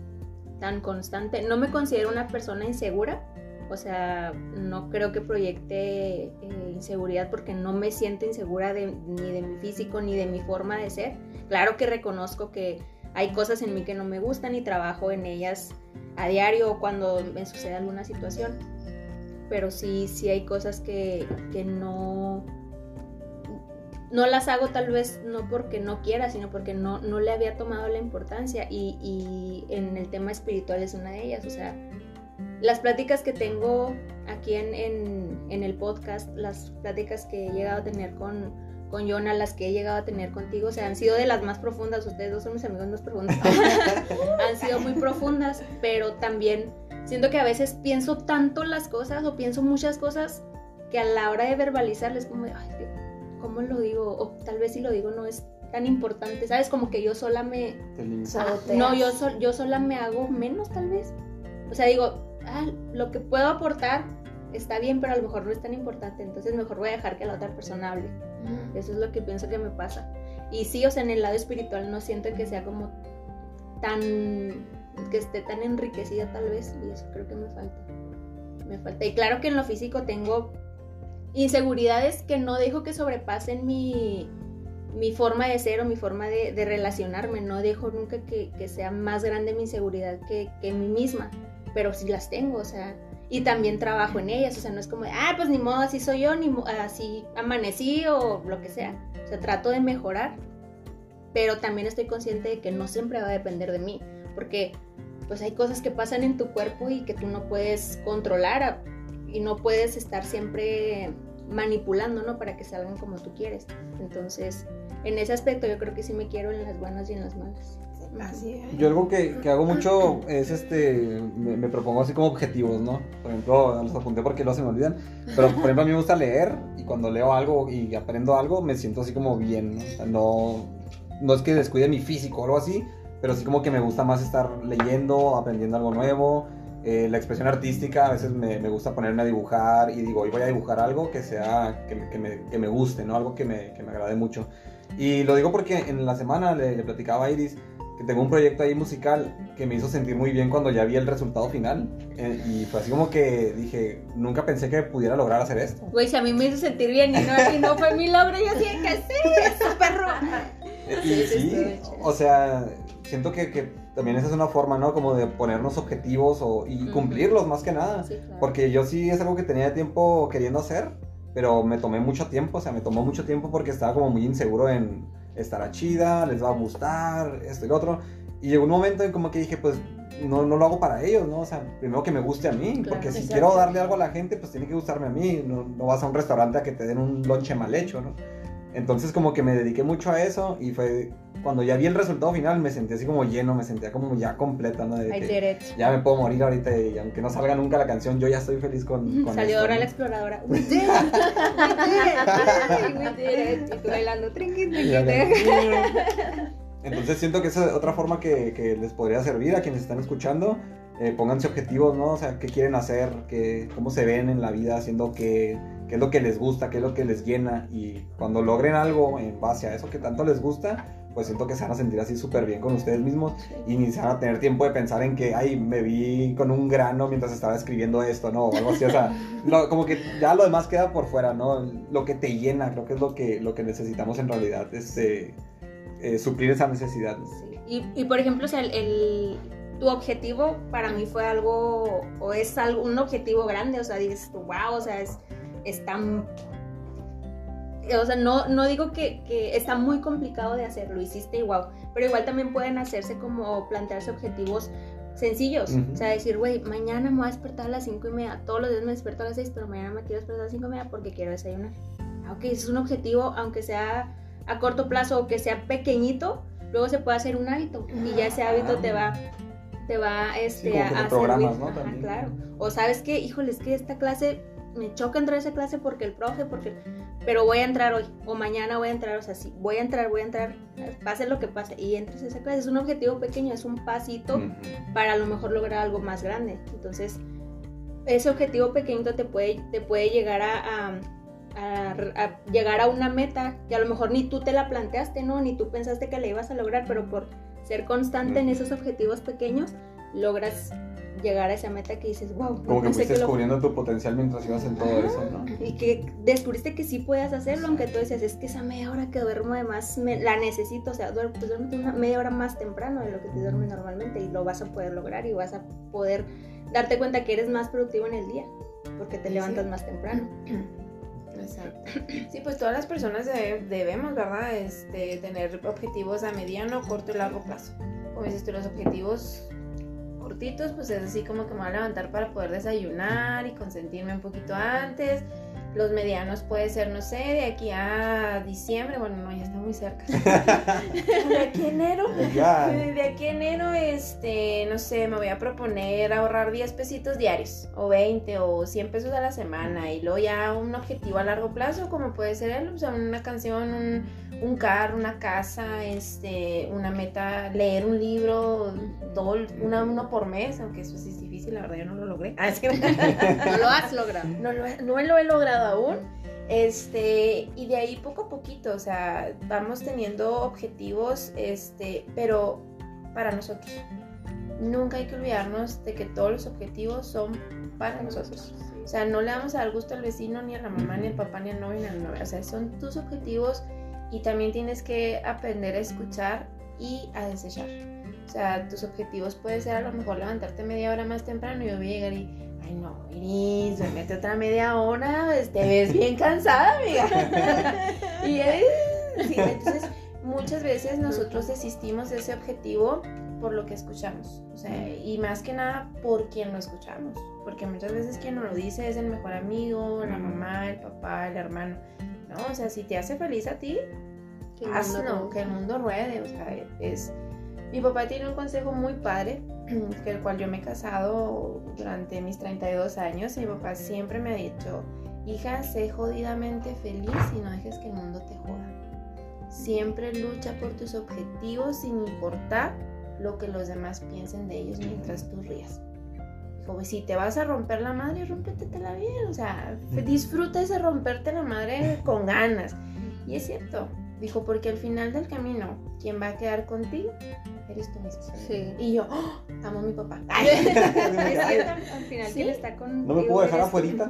Speaker 1: tan constante. No me considero una persona insegura. O sea, no creo que proyecte eh, inseguridad porque no me siento insegura de- ni de mi físico ni de mi forma de ser. Claro que reconozco que hay cosas en mí que no me gustan y trabajo en ellas a diario o cuando me sucede alguna situación. Pero sí, sí hay cosas que, que no, no las hago tal vez no porque no quiera, sino porque no, no le había tomado la importancia. Y, y en el tema espiritual es una de ellas. O sea, las pláticas que tengo aquí en, en, en el podcast, las pláticas que he llegado a tener con, con Jonah, las que he llegado a tener contigo, o sea, han sido de las más profundas. Ustedes dos son mis amigos más profundos. *laughs* han sido muy profundas, pero también siento que a veces pienso tanto las cosas o pienso muchas cosas que a la hora de verbalizarles como, de, ay, ¿qué- ¿cómo lo digo? O tal vez si lo digo no es tan importante, ¿sabes? Como que yo sola me... Ah, no, yo, sol- yo sola me hago menos tal vez. O sea, digo, ah, lo que puedo aportar está bien, pero a lo mejor no es tan importante, entonces mejor voy a dejar que la otra persona hable. Eso es lo que pienso que me pasa. Y sí, o sea, en el lado espiritual no siento que sea como tan. que esté tan enriquecida tal vez. Y eso creo que me falta. Me falta. Y claro que en lo físico tengo inseguridades que no dejo que sobrepasen mi, mi forma de ser o mi forma de, relacionarme. No dejo nunca que, que sea más grande mi inseguridad que, que mí misma. Pero sí las tengo, o sea. Y también trabajo en ellas, o sea, no es como, ah, pues ni modo, así soy yo, ni así amanecí o lo que sea. O sea, trato de mejorar, pero también estoy consciente de que no siempre va a depender de mí, porque pues hay cosas que pasan en tu cuerpo y que tú no puedes controlar y no puedes estar siempre manipulando, ¿no? Para que salgan como tú quieres. Entonces, en ese aspecto yo creo que sí me quiero en las buenas y en las malas.
Speaker 3: Así es.
Speaker 2: Yo algo que, que hago mucho es este, me, me propongo así como objetivos, ¿no? Por ejemplo, los apunté porque luego se me olvidan, pero por ejemplo a mí me gusta leer y cuando leo algo y aprendo algo me siento así como bien, ¿no? O sea, no, no es que descuide mi físico o algo así, pero sí como que me gusta más estar leyendo, aprendiendo algo nuevo. Eh, la expresión artística, a veces me, me gusta ponerme a dibujar y digo, hoy voy a dibujar algo que sea, que, que me, que me guste, ¿no? Algo que me, que me agrade mucho. Y lo digo porque en la semana le, le platicaba a Iris que tengo un proyecto ahí musical que me hizo sentir muy bien cuando ya vi el resultado final. Eh, y fue así como que dije, nunca pensé que pudiera lograr hacer esto.
Speaker 1: Güey, si a mí me hizo sentir bien y no, y no fue mi logro, yo de que sí, eso perro.
Speaker 2: Eh,
Speaker 3: Sí,
Speaker 2: y
Speaker 3: sí,
Speaker 2: sí,
Speaker 3: chido.
Speaker 2: o sea, siento que también esa es una forma, ¿no? Como de ponernos objetivos o, y cumplirlos más que nada.
Speaker 1: Sí, claro.
Speaker 2: Porque yo sí es algo que tenía tiempo queriendo hacer, pero me tomé mucho tiempo, o sea, me tomó mucho tiempo porque estaba como muy inseguro en estará chida, les va a gustar, esto y lo otro. Y llegó un momento en como que dije, pues no, no lo hago para ellos, ¿no? O sea, primero que me guste a mí,
Speaker 1: Claro,
Speaker 2: porque si quiero darle algo a la gente, pues tiene que gustarme a mí, no, no vas a un restaurante a que te den un lonche mal hecho, ¿no? Entonces como que me dediqué mucho a eso y fue cuando ya vi el resultado final me sentí así como lleno, me sentía como ya completa, ¿no? De
Speaker 1: I
Speaker 2: que ya me puedo morir ahorita y aunque no salga nunca la canción, yo ya estoy feliz con, con
Speaker 1: Salió
Speaker 2: ¿no?
Speaker 1: la exploradora. *laughs* *laughs* Y tú bailando. Trinqui. *laughs*
Speaker 2: Entonces siento que esa es otra forma que, que les podría servir a quienes están escuchando. Eh, pónganse objetivos, ¿no? O sea, qué quieren hacer, qué, cómo se ven en la vida, haciendo qué, qué es lo que les gusta, qué es lo que les llena. Y cuando logren algo en base a eso que tanto les gusta, pues siento que se van a sentir así súper bien con ustedes mismos y ni se van a tener tiempo de pensar en que, ay, me vi con un grano mientras estaba escribiendo esto, ¿no? O algo así, o sea, *laughs* lo- como que ya lo demás queda por fuera, ¿no? Lo que te llena, creo que es lo que, lo que necesitamos en realidad, este, eh, suplir esa necesidad.
Speaker 1: Sí. Y, y, por ejemplo, o sea, el, el- tu objetivo para mí fue algo, o es algo, un objetivo grande, o sea, dices wow, o sea, es, es tan... O sea, no, no digo que, que está muy complicado de hacer, lo hiciste y wow, pero igual también pueden hacerse como plantearse objetivos sencillos,
Speaker 2: Ujú.
Speaker 1: o sea, decir, güey, mañana me voy a despertar a las 5 y media, todos los días me despierto a las 6, pero mañana me quiero despertar a las 5 y media porque quiero desayunar. Ah, Ok, ese es un objetivo, aunque sea a corto plazo o que sea pequeñito, luego se puede hacer un hábito y ya ese hábito te va te va este
Speaker 2: Sí,
Speaker 1: a, a
Speaker 2: programas,
Speaker 1: servir.
Speaker 2: ¿no?
Speaker 1: Ajá, claro o sabes que híjole es que esta clase me choca entrar a esa clase porque el profe porque pero voy a entrar hoy o mañana voy a entrar, o sea, sí, voy a entrar, voy a entrar, pase lo que pase y entres a esa clase. Es un objetivo pequeño, es un pasito para a lo mejor lograr algo más grande. Entonces, ese objetivo pequeñito te puede, te puede llegar a, a- a- a llegar a una meta que a lo mejor ni tú te la planteaste, ¿no? Ni tú pensaste que la ibas a lograr, pero por ser constante en esos objetivos pequeños, logras llegar a esa meta que dices, wow,
Speaker 2: Como que fuiste
Speaker 1: que lo
Speaker 2: descubriendo tu potencial mientras ibas en todo eso, ¿no?
Speaker 1: y que descubriste que sí podías hacerlo, aunque tú decías, es que esa media hora que duermo además me, la necesito, o sea, duer- pues duérmete una media hora más temprano de lo que te duermes normalmente y lo vas a poder lograr y vas a poder darte cuenta que eres más productivo en el día, porque te
Speaker 3: Sí,
Speaker 1: levantas
Speaker 3: sí.
Speaker 1: más temprano. *clears throat*
Speaker 3: Exacto. Sí, pues todas las personas debe- debemos, ¿verdad? Este, tener objetivos a mediano, corto y largo plazo. Como dices tú, los objetivos cortitos, pues es así como que me voy a levantar para poder desayunar y consentirme un poquito antes. Los medianos puede ser, no sé, de aquí a diciembre, bueno, no, ya está muy cerca. *laughs* de aquí a enero. De aquí a enero, este, no sé, me voy a proponer ahorrar 10 pesitos diarios, o 20, o 100 pesos a la semana, y luego ya un objetivo a largo plazo, como puede ser o sea, una canción, un, un carro, una casa, este, una meta, leer un libro, dol- una, uno por mes, aunque eso sí es difícil, la verdad yo no lo logré. *laughs* Ah,
Speaker 1: No lo has logrado.
Speaker 3: no lo, he- no lo he logrado aún. Este, y de ahí poco a poquito, o sea, vamos teniendo objetivos, este, pero para nosotros. Nunca hay que olvidarnos de que todos los objetivos son para nosotros. O sea, no le vamos a dar gusto al vecino, ni a la mamá, ni al papá, ni al novio, ni a la novia. O sea, son tus objetivos y también tienes que aprender a escuchar y a desechar. O sea, tus objetivos puede ser a lo mejor levantarte media hora más temprano y yo voy a llegar y, ay no, Iris, duérmete otra media hora, te ves bien cansada, amiga. *laughs* y eh, sí, entonces muchas veces nosotros desistimos de ese objetivo por lo que escuchamos. O sea, y más que nada por quien lo escuchamos. Porque muchas veces quien nos lo dice es el mejor amigo, la mamá, el papá, el hermano. No, o sea, si te hace feliz a ti,
Speaker 1: Que
Speaker 3: hazlo, que el mundo ruede. O sea, es. Mi papá tiene un consejo muy padre, *clears throat* que el cual yo me he casado durante mis 32 años. Y mi papá siempre me ha dicho: Hija, sé jodidamente feliz y no dejes que el mundo te joda. Siempre lucha por tus objetivos sin importar lo que los demás piensen de ellos mientras tú rías. Como si te vas a romper la madre, rómpetela bien. O sea, disfruta ese romperte la madre con ganas. Y es cierto, dijo, porque al final del camino, quien va a quedar contigo eres tú mismo.
Speaker 1: Sí.
Speaker 3: Y yo, ¡oh! amo a mi papá. *laughs*
Speaker 1: Al final
Speaker 3: Sí.
Speaker 1: quien está con
Speaker 2: ¿No me puedo dejar afuera?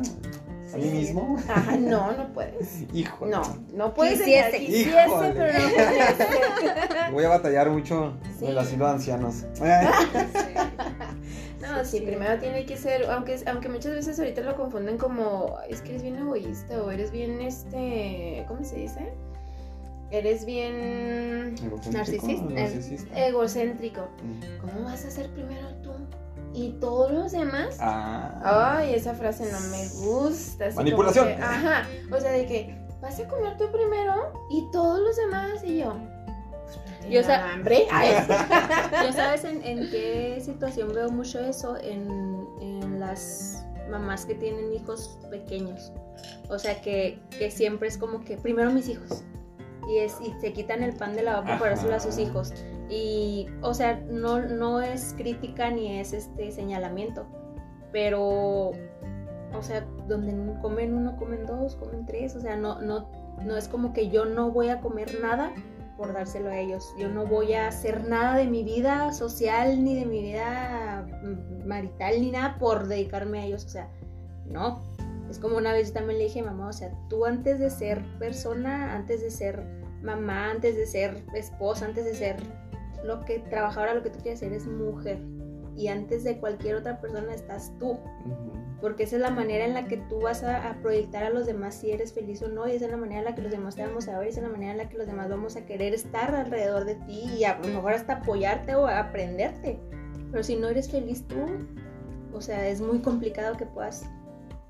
Speaker 2: ¿A mí mismo?
Speaker 3: Ajá, no, no puedes. *laughs*
Speaker 2: Hijo.
Speaker 3: No, no puedes
Speaker 1: Quisiese.
Speaker 3: quisiese, pero no puedes. *laughs*
Speaker 2: Voy a batallar mucho
Speaker 3: Sí.
Speaker 2: en el asilo de ancianos.
Speaker 3: No, sí,
Speaker 1: Sí.
Speaker 3: primero tiene que ser, aunque, aunque muchas veces ahorita lo confunden como, es que eres bien egoísta o eres bien, este, ¿cómo se dice? Eres bien
Speaker 1: Narcisista.
Speaker 2: Narcisista.
Speaker 3: egocéntrico.
Speaker 2: Mm.
Speaker 3: ¿Cómo vas a ser primero tú? ¿Y todos los demás?
Speaker 2: Ah.
Speaker 3: Ay, esa frase no me gusta. así como
Speaker 2: Manipulación.
Speaker 3: que- ajá, o sea, de que vas a comer tú primero y todos los demás y yo. Pues, no
Speaker 1: Yo
Speaker 3: tengo
Speaker 1: sa-
Speaker 3: hambre. *laughs* *laughs*
Speaker 1: Yo sabes en, en qué situación veo mucho eso en, en las mamás que tienen hijos pequeños. O sea que, que siempre es como que primero mis hijos. Y, es, y se quitan el pan de la boca para dárselo a sus hijos. Y, o sea, no, no es crítica ni es este señalamiento. Pero, o sea, donde comen uno, comen dos, comen tres. O sea, no, no, no es como que yo no voy a comer nada por dárselo a ellos. Yo no voy a hacer nada de mi vida social ni de mi vida mm, marital ni nada por dedicarme a ellos. O sea, no. Es como una vez yo también le dije a mamá, o sea, tú antes de ser persona, antes de ser mamá, antes de ser esposa, antes de ser lo que trabajadora, lo que tú quieres ser, es mujer. Y antes de cualquier otra persona estás tú porque esa es la manera en la que tú vas a, a proyectar a los demás si eres feliz o no, y esa es la manera en la que los demás te vamos a ver, y esa es la manera en la que los demás vamos a querer estar alrededor de ti y a lo mejor hasta apoyarte o aprenderte. Pero si no eres feliz tú, o sea, es muy complicado que puedas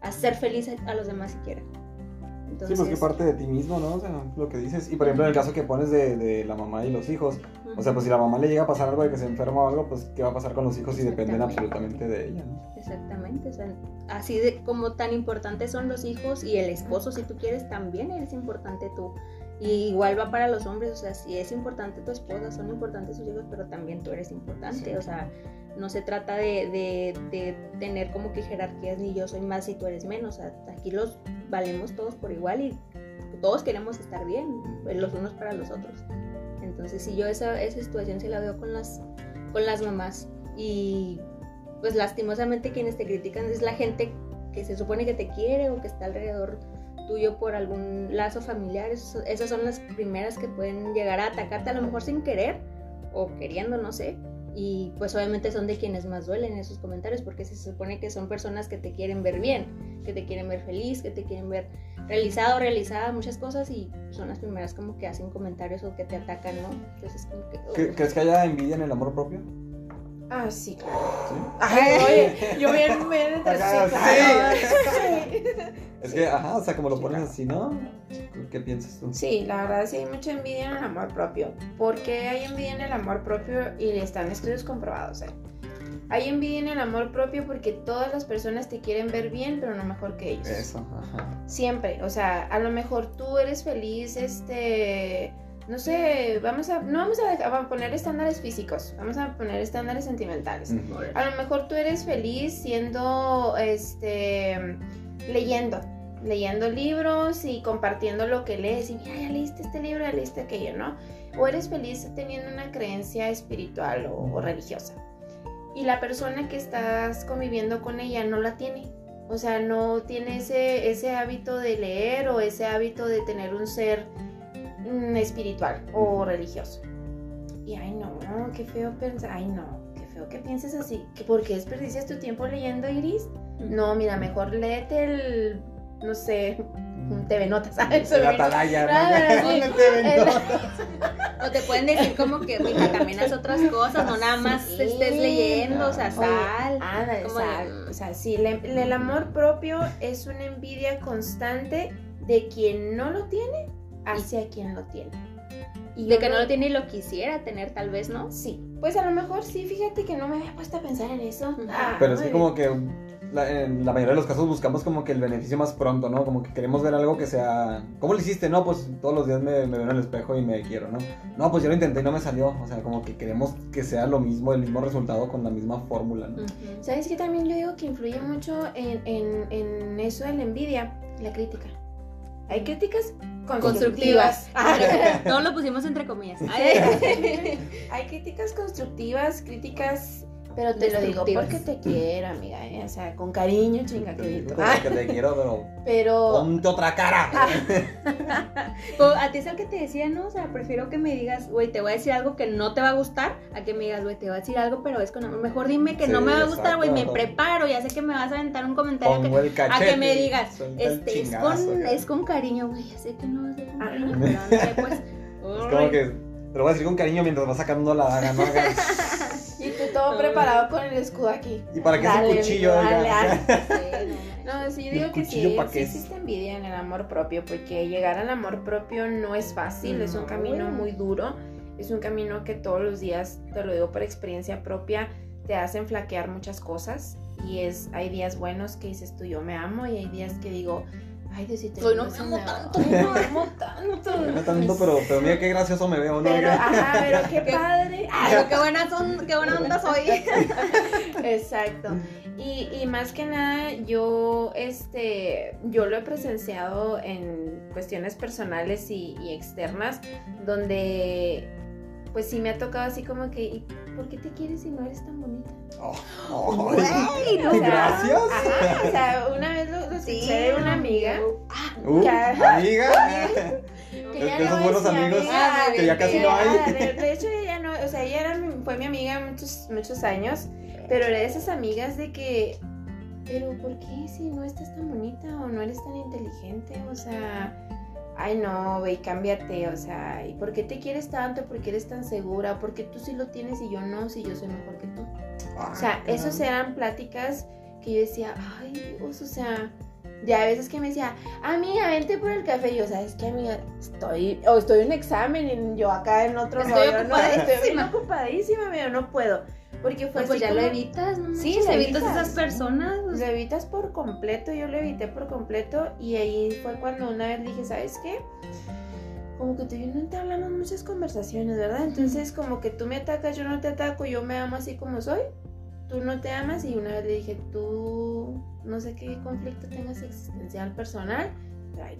Speaker 1: hacer feliz a, los demás siquiera.
Speaker 2: Sí,
Speaker 1: Entonces,
Speaker 2: pues que parte de ti mismo, ¿no? O sea, lo que dices. Y por ejemplo, en el caso que pones de, de la mamá y los hijos, O sea, pues si la mamá le llega a pasar algo de que se enferma o algo, pues ¿qué va a pasar con los hijos si dependen absolutamente de ella, ¿no?
Speaker 1: Exactamente, o sea, así de como tan importantes son los hijos y el esposo, si tú quieres, también eres importante tú. Y igual va para los hombres, o sea, si es importante tu esposa, son importantes sus hijos, pero también tú eres importante,
Speaker 2: Sí.
Speaker 1: o sea, no se trata de, de- de tener como que jerarquías ni yo soy más y tú eres menos, aquí los valemos todos por igual y todos queremos estar bien, pues, los unos para los otros. Entonces, si yo esa, esa situación sí la veo con las, con las mamás y pues lastimosamente quienes te critican es la gente que se supone que te quiere o que está alrededor tuyo por algún lazo familiar. Esas son las primeras que pueden llegar a atacarte a lo mejor sin querer o queriendo, no sé. Y pues obviamente son de quienes más duelen esos comentarios porque se supone que son personas que te quieren ver bien, que te quieren ver feliz, que te quieren ver realizado, realizada, muchas cosas y son las primeras como que hacen comentarios o que te atacan, ¿no? Entonces como que...
Speaker 2: ¿Cre- ¿Crees que haya envidia en el amor propio?
Speaker 3: Ah, sí, claro.
Speaker 2: Sí.
Speaker 3: Ay, oye, yo bien, claro.
Speaker 2: sí. Es que, ajá, o sea, como lo pones así, ¿no? ¿Qué piensas tú?
Speaker 3: Sí, la verdad sí hay mucha envidia en el amor propio. ¿Por qué hay envidia en el amor propio? Y están estudios comprobados, ¿eh? Hay envidia en el amor propio porque todas las personas te quieren ver bien, pero no mejor que ellos.
Speaker 2: Eso, ajá.
Speaker 3: Siempre, o sea, a lo mejor tú eres feliz, este, no sé, vamos a, no vamos a, dejar- a poner estándares físicos, vamos a poner estándares sentimentales. A lo mejor tú eres feliz siendo, este, leyendo, leyendo libros y compartiendo lo que lees y mira, ya leíste este libro, ya leíste aquello, ¿no? O eres feliz teniendo una creencia espiritual o, religiosa. Y la persona que estás conviviendo con ella no la tiene. O sea, no tiene ese, ese hábito de leer o ese hábito de tener un ser mm, espiritual o religioso. Y ay no, qué feo pensar, ay no, qué feo que pienses así. ¿Que ¿Por qué desperdicias tu tiempo leyendo Iris? No, mira, mejor léete el, no sé, un TV Notas, ¿sabes?
Speaker 2: Atalaya,
Speaker 3: Ah, *laughs* sí.
Speaker 2: El. *laughs*
Speaker 1: O te pueden decir como que, mira, también haz otras cosas, no nada más
Speaker 3: Sí.
Speaker 1: estés leyendo, o sea, sal.
Speaker 3: ándale,
Speaker 1: de-
Speaker 3: sal. O sea, sí, le- le- el amor propio es una envidia constante de quien no lo tiene hacia quien lo tiene. Y
Speaker 1: De que no lo tiene y lo quisiera tener, tal vez, ¿no?
Speaker 3: Sí, pues a lo mejor sí, fíjate que no me había puesto a pensar en eso. Ah,
Speaker 2: Pero es que como que la- en la mayoría de los casos buscamos como que el beneficio más pronto, ¿no? Como que queremos ver algo que sea... ¿Cómo lo hiciste? No, pues todos los días me, me veo en el espejo y me quiero, ¿no? No, pues yo lo intenté y no me salió. O sea, como que queremos que sea lo mismo, el mismo resultado con la misma fórmula, ¿no?
Speaker 1: Ujú.
Speaker 3: ¿Sabes qué también yo digo que influye mucho en, en- en eso de la envidia? La crítica. Hay críticas constructivas.
Speaker 1: Constructivas. *laughs* Todo lo pusimos entre comillas. Ay,
Speaker 3: Hay críticas constructivas, críticas, pero te lo digo porque te quiero, amiga, ¿eh? o sea, con cariño,
Speaker 2: digo como que te *laughs* quiero, pero
Speaker 3: Pero
Speaker 2: ponte otra cara. *laughs*
Speaker 1: a ti es el que te decía, ¿no? O sea, prefiero que me digas, güey, te voy a decir algo que no te va a gustar, a que me digas, güey, te voy a decir algo, pero es con amor. Mejor dime que
Speaker 2: Sí,
Speaker 1: no me va a gustar, güey, me preparo, ya sé que me vas a aventar un comentario que
Speaker 2: Pongo el
Speaker 1: a
Speaker 2: cachete.
Speaker 1: que me digas, este, es con, es con cariño, güey, ya sé que no con cariño, pero ándale, pues.
Speaker 2: Es como que te lo voy a decir con cariño mientras vas sacando la daga, ¿no? *laughs*
Speaker 3: Todo preparado con el escudo aquí.
Speaker 2: ¿Y para qué es
Speaker 3: Dale,
Speaker 2: el cuchillo?
Speaker 3: dale, dale. *laughs*
Speaker 1: No,
Speaker 3: No, sí, yo
Speaker 2: ¿Y el
Speaker 3: digo que sí, sí existe envidia en el amor propio, porque llegar al amor propio no es fácil, es un
Speaker 1: No,
Speaker 3: camino muy duro, es un camino que todos los días, te lo digo por experiencia propia, te hacen flaquear muchas cosas y es, hay días buenos que dices tú, yo me amo y hay días que digo, ay, Diosito,
Speaker 1: Hoy *laughs* no me amo tanto.
Speaker 3: Ay, no me amo tanto.
Speaker 2: No tanto, pero, pero mira qué gracioso me veo, ¿no?
Speaker 3: Pero, ajá, pero qué *laughs* padre.
Speaker 1: Pero qué buenas son, qué buena onda soy. *laughs*
Speaker 3: Exacto. Y, y más que nada, yo, este, yo lo he presenciado en cuestiones personales y, y externas, donde, pues sí me ha tocado así como que, ¿y por qué te quieres si no eres tan bonita?
Speaker 2: Oh, ay,
Speaker 1: Güey, no.
Speaker 3: O sea,
Speaker 2: Gracias.
Speaker 3: Ajá, o sea, una vez lo, lo escuché de una amiga.
Speaker 2: Uh,
Speaker 3: Ya.
Speaker 2: amiga.
Speaker 3: Que ya no
Speaker 2: buenos
Speaker 3: es mi
Speaker 2: amigos
Speaker 3: amiga,
Speaker 1: que ya
Speaker 2: casi no hay.
Speaker 3: ah, De, de hecho, ella no, o sea, ella era mi- fue mi amiga muchos, muchos años, pero era de esas amigas de que, pero ¿por qué si no estás tan bonita o no eres tan inteligente? O sea, ay no, güey, cámbiate, o sea, ¿y por qué te quieres tanto? ¿Por qué eres tan segura? ¿Por qué tú sí lo tienes y yo no, si yo soy mejor que tú? O sea, esos eran pláticas que yo decía, ay Dios, o sea, Ya a veces que me decía, amiga, vente por el café. Y yo, ¿sabes qué, amiga? Estoy, o estoy en examen y yo acá en otro
Speaker 1: Estoy
Speaker 3: rollo, ¿no?
Speaker 1: ocupadísima.
Speaker 3: Estoy bien ocupadísima, amiga, no puedo. Porque fue
Speaker 1: Pues, pues ya lo evitas, ¿no?
Speaker 3: Sí, lo
Speaker 1: evitas
Speaker 3: evitas.
Speaker 1: esas personas.
Speaker 3: Lo evitas por completo, yo lo evité por completo y ahí fue cuando una vez dije, ¿sabes qué? Como que tú y yo no te hablamos muchas conversaciones, ¿verdad? Entonces como que tú me atacas, yo no te ataco, yo me amo así como soy, tú no te amas y una vez le dije, tú no sé qué conflicto tengas existencial personal, pero ahí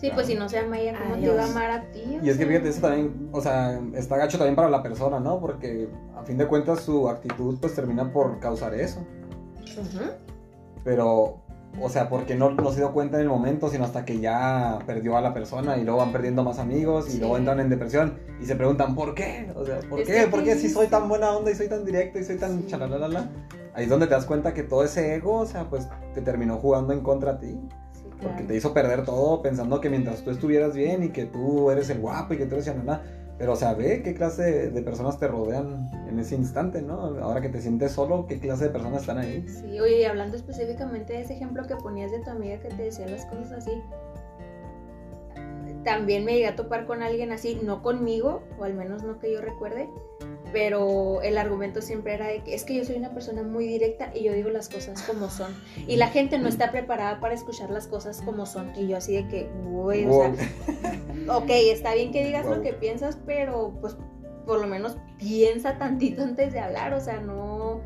Speaker 1: Sí, pues si no se ama ella, ¿cómo te iba a amar a ti?
Speaker 2: Y es que
Speaker 1: sea,
Speaker 2: fíjate, eso también, o sea, está gacho también para la persona, ¿no? Porque a fin de cuentas su actitud pues termina por causar eso. Pero, o sea, porque no, no se dio cuenta en el momento, sino hasta que ya perdió a la persona y luego van perdiendo más amigos y
Speaker 3: Sí.
Speaker 2: luego entran en depresión y se preguntan, ¿por qué? O sea, ¿por
Speaker 1: Es
Speaker 2: qué? ¿Por qué si soy tan buena onda y soy tan directo y soy tan
Speaker 3: Sí.
Speaker 2: chalalalala? Ahí es donde te das cuenta que todo ese ego, o sea, pues te terminó jugando en contra a ti. Porque
Speaker 1: claro.
Speaker 2: te hizo perder todo pensando que mientras tú estuvieras bien y que tú eres el guapo y que tú eres chalala. Pero, o sea, ve qué clase de, de personas te rodean en ese instante, ¿no? Ahora que te sientes solo, qué clase de personas están ahí.
Speaker 1: Sí, oye, y hablando específicamente de ese ejemplo que ponías de tu amiga que te decía las cosas así, también me llegué a topar con alguien así, no conmigo, o al menos no que yo recuerde, pero el argumento siempre era de que es que yo soy una persona muy directa y yo digo las cosas como son. Y la gente no está preparada para escuchar las cosas como son. Y yo así de que, güey, o sea,
Speaker 2: Wow.
Speaker 1: ok, está bien que digas
Speaker 2: Wow.
Speaker 1: lo que piensas, pero pues por lo menos piensa tantito antes de hablar, o sea, no...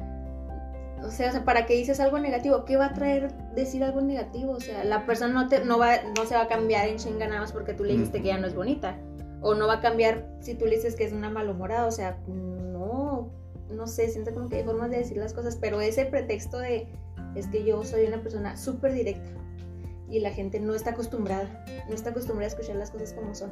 Speaker 1: O sea, o sea, para que dices algo negativo, ¿qué va a traer decir algo negativo? O sea, la persona no, te, no, va, no se va a cambiar en chinga nada más porque tú le dijiste que ella no es bonita. O no va a cambiar si tú le dices que es una malhumorada. O sea, no, no sé, siento como que hay formas de decir las cosas, pero ese pretexto de es que yo soy una persona súper directa y la gente no está acostumbrada, no está acostumbrada a escuchar las cosas como son.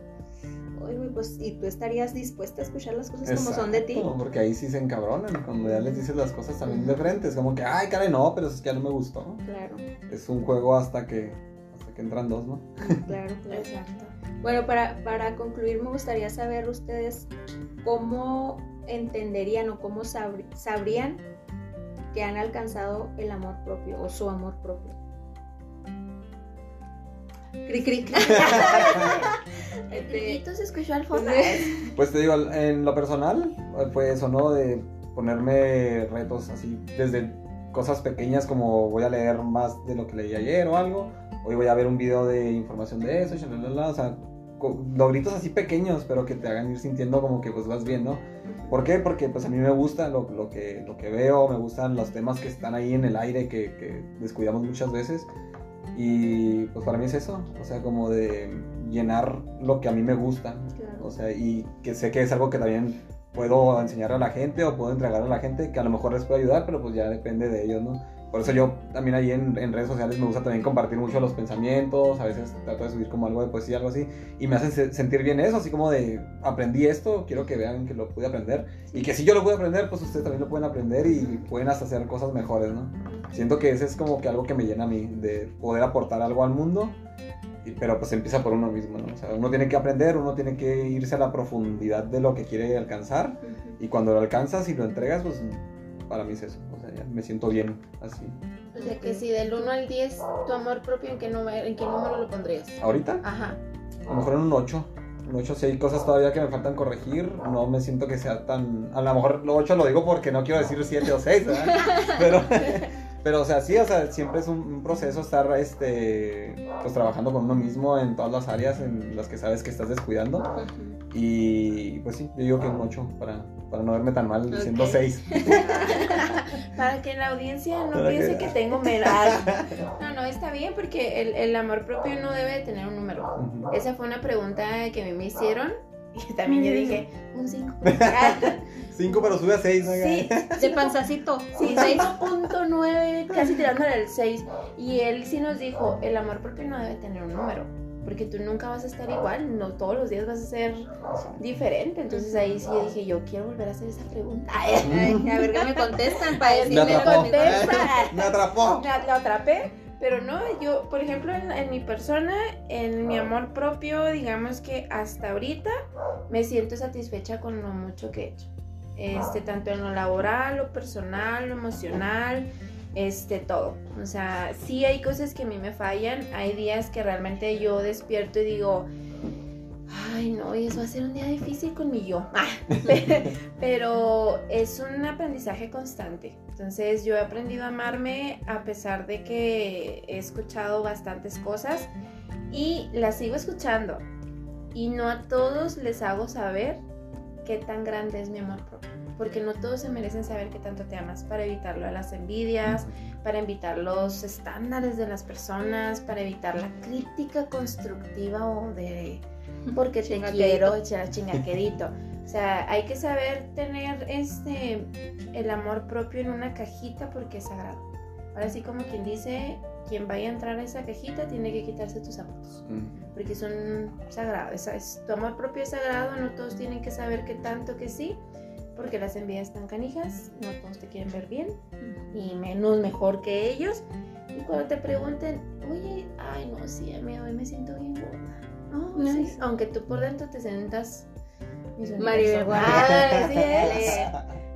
Speaker 1: Oye, pues, ¿y tú estarías dispuesta a escuchar las cosas como son de ti?
Speaker 2: Porque ahí sí se encabronan. Cuando ya les dices las cosas también de frente. Es como que, ay, caray, no, pero es que ya no me gustó.
Speaker 1: Claro,
Speaker 2: Es un juego hasta que, hasta que entran dos, ¿no?
Speaker 1: claro, claro.
Speaker 3: Exacto.
Speaker 1: Bueno, para, para concluir, me gustaría saber ustedes cómo entenderían o cómo sabr- sabrían que han alcanzado el amor propio o su amor propio. Cric, cric. *laughs* Este,
Speaker 3: se escuchó al fondo. *laughs*
Speaker 2: Pues te digo, en lo personal, fue eso, ¿no? De ponerme retos así, desde cosas pequeñas como voy a leer más de lo que leí ayer o algo, hoy voy a ver un video de información de eso, shalalala, o sea, logritos así pequeños, pero que te hagan ir sintiendo como que pues vas bien, ¿no? ¿Por qué? Porque pues a mí me gusta lo, lo que, lo que veo, me gustan los temas que están ahí en el aire que, que descuidamos muchas veces. Y pues para mí es eso, o sea, como de llenar lo que a mí me gusta,
Speaker 1: Claro.
Speaker 2: o sea, y que sé que es algo que también puedo enseñar a la gente o puedo entregar a la gente, que a lo mejor les puede ayudar, pero pues ya depende de ellos, ¿no? Por eso yo también ahí en, en redes sociales me gusta también compartir mucho los pensamientos, a veces trato de subir como algo de poesía, algo así, y me hacen se- sentir bien eso, así como de aprendí esto, quiero que vean que lo pude aprender, y que si yo lo pude aprender, pues ustedes también lo pueden aprender y pueden hasta hacer cosas mejores, ¿no? Siento que ese es como que algo que me llena a mí, de poder aportar algo al mundo, y- pero pues empieza por uno mismo, ¿no? O sea, uno tiene que aprender, uno tiene que irse a la profundidad de lo que quiere alcanzar, y cuando lo alcanzas y lo entregas, pues para mí es eso, o sea, ya me siento bien así.
Speaker 3: O sea que si del 1 al 10, tu amor propio, ¿en qué número, en qué número lo pondrías?
Speaker 2: Ahorita,
Speaker 3: Ajá.
Speaker 2: a lo mejor en un 8. Un 8, si hay cosas todavía que me faltan corregir, no me siento que sea tan... A lo mejor lo 8 lo digo porque no quiero decir 7 o 6, ¿verdad? *laughs* Pero, pero, o sea, sí, o sea, siempre es un, un proceso estar, este, pues trabajando con uno mismo en todas las áreas en las que sabes que estás descuidando. Y pues sí, yo digo que un 8 para, para no verme tan mal diciendo
Speaker 1: Ok. *laughs*
Speaker 2: 6.
Speaker 3: Para que la audiencia no
Speaker 2: Para
Speaker 3: piense
Speaker 2: que-
Speaker 3: que tengo meras. *laughs* No, no, está bien porque el, el amor propio no debe de tener un número. Esa fue una pregunta que a mí me hicieron y *laughs* también yo dije, un 5.
Speaker 2: 5 pero sube a 6, ¿no?
Speaker 3: Sí,
Speaker 1: De panzacito.
Speaker 3: sí, 5.9, casi tirándole al 6. Y él sí nos dijo, el amor propio no debe tener un número. Porque tú nunca vas a estar igual, no todos los días vas a ser diferente. Entonces ahí sí dije, yo quiero volver a hacer esa pregunta.
Speaker 1: Ay, *laughs* a ver qué me contestan para *laughs* decirme
Speaker 3: me
Speaker 2: atrapó.
Speaker 3: contesta. *laughs*
Speaker 2: Me atrapó.
Speaker 3: la, la atrapé, pero no, yo, por ejemplo, en, en mi persona, en mi amor propio, digamos que hasta ahorita me siento satisfecha con lo mucho que he hecho. Este, tanto en lo laboral, lo personal, lo emocional. Este, todo. O sea, sí hay cosas que a mí me fallan, hay días que realmente yo despierto y digo, ay no, y eso va a ser un día difícil con mi yo. *laughs* Ah, pero es un aprendizaje constante. Entonces yo he aprendido a amarme a pesar de que he escuchado bastantes cosas y las sigo escuchando. Y no a todos les hago saber qué tan grande es mi amor propio porque no todos se merecen saber qué tanto te amas, para evitarlo a las envidias, para evitar los estándares de las personas, para evitar la crítica constructiva o de porque te quiero, chingaquerito. O sea, hay que saber tener este el amor propio en una cajita porque es sagrado. Ahora sí como quien dice, quien vaya a entrar a esa cajita tiene que quitarse tus zapatos. Porque son sagrados. Es, tu amor propio es sagrado, no todos tienen que saber qué tanto que sí porque las envidias están canijas, no todos te quieren ver bien y menos mejor que ellos. Y cuando te pregunten, oye, ay no, sí, a mí hoy me siento bien gorda. Oh, sí. Aunque tú por dentro te sientas
Speaker 1: Mario *laughs*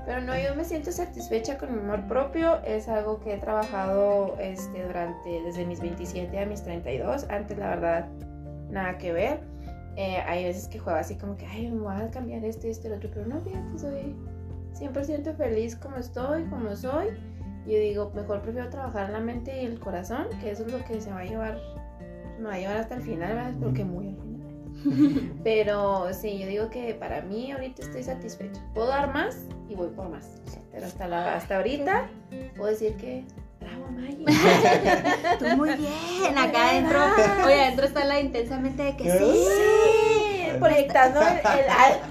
Speaker 3: Pero no, yo me siento satisfecha con mi amor propio. Es algo que he trabajado este, durante desde mis 27 a mis 32. Antes, la verdad, nada que ver eh, hay veces que juego así como que, ay, me voy a cambiar esto y esto y lo otro, pero no, fíjate, soy 100% feliz como estoy, como soy. Yo digo, mejor prefiero trabajar la mente y el corazón, que eso es lo que se va a llevar, me va a llevar hasta el final, ¿verdad? Porque muy al final. *laughs* Pero sí, yo digo que para mí ahorita estoy satisfecha. Puedo dar más y voy por más. Pero hasta, la, hasta ahorita puedo decir que bravo Maya. *laughs*
Speaker 1: Tú muy bien, acá adentro. *laughs* Oye, adentro está la intensamente de que sí.
Speaker 3: sí *laughs* proyectando el,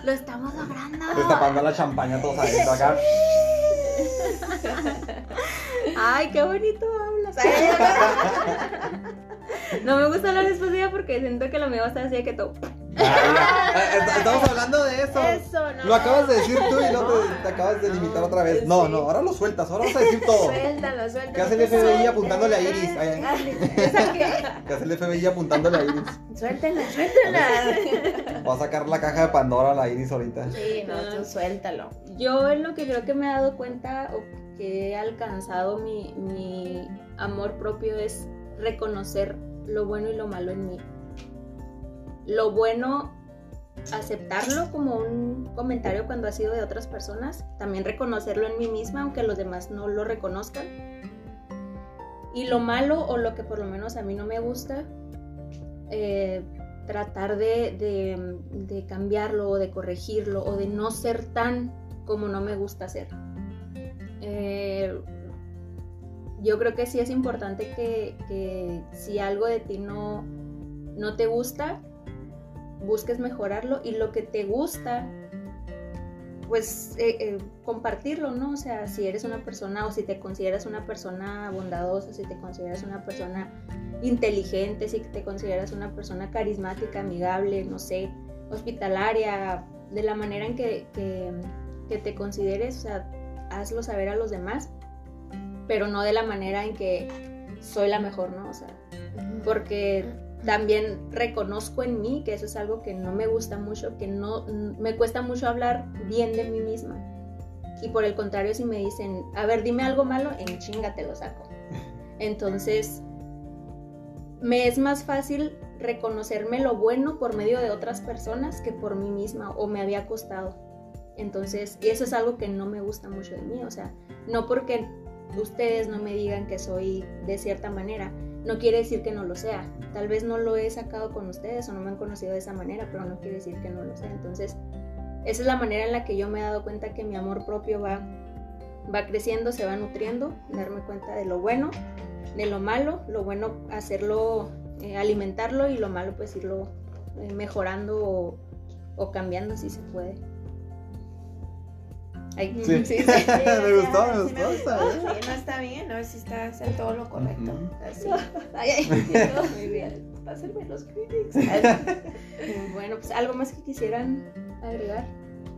Speaker 1: Lo estamos logrando.
Speaker 2: Destapando la champaña todos adentro acá.
Speaker 1: Ay, qué bonito hablas. No me gusta hablar después de ella porque siento que lo mío va a estar así de que todo.
Speaker 2: Estamos hablando de eso.
Speaker 3: Eso, no.
Speaker 2: Lo acabas de decir tú y no te, acabas de limitar otra vez. No, no, ahora lo sueltas, ahora vas a decir todo.
Speaker 3: Suéltalo, suéltalo.
Speaker 2: ¿Qué hace el FBI apuntándole a Iris? ¿Qué hace el FBI apuntándole a Iris?
Speaker 3: Suéltala, suéltala.
Speaker 2: Va a sacar la caja de Pandora a la Iris ahorita.
Speaker 3: Sí, no, tú suéltalo.
Speaker 1: Yo en lo que creo que me he dado cuenta o que he alcanzado mi, mi amor propio es reconocer lo bueno y lo malo en mí lo bueno aceptarlo como un comentario cuando ha sido de otras personas, también reconocerlo en mí misma, aunque los demás no lo reconozcan. Y lo malo o lo que por lo menos a mí no me gusta, eh, tratar de, cambiarlo o de corregirlo o de no ser tan como no me gusta ser. Eh, yo creo que sí es importante que, si algo de ti no, no te gusta, busques mejorarlo y lo que te gusta, pues eh, eh, compartirlo, ¿no? O sea, si eres una persona o si te consideras una persona bondadosa, si te consideras una persona inteligente, si te consideras una persona carismática, amigable, no sé, hospitalaria, de la manera en que, que, que te consideres, o sea, hazlo saber a los demás, pero no de la manera en que soy la mejor, ¿no? O sea, porque también reconozco en mí que eso es algo que no me gusta mucho, que no me cuesta mucho hablar bien de mí misma. Y por el contrario, si me dicen, a ver, dime algo malo, en chinga te lo saco. *laughs* Entonces, me es más fácil reconocerme lo bueno por medio de otras personas que por mí misma o me había costado. Entonces, y eso es algo que no me gusta mucho de mí, o sea, no porque ustedes no me digan que soy de cierta manera, no quiere decir que no lo sea. Tal vez no lo he sacado con ustedes o no me han conocido de esa manera, pero no quiere decir que no lo sea. Entonces, esa es la manera en la que yo me he dado cuenta que mi amor propio va, va creciendo, se va nutriendo, darme cuenta de lo bueno, de lo malo, lo bueno hacerlo, eh, alimentarlo y lo malo pues irlo eh, mejorando o, o cambiando si se puede. *laughs*
Speaker 2: sí. sí, sí, me gustó, me gustó.
Speaker 3: está bien. no está bien, a ver si está todo lo correcto. Así. *laughs* Ay, ay, *laughs* muy bien. Pásenme los critics.
Speaker 1: bueno, pues algo más que quisieran agregar.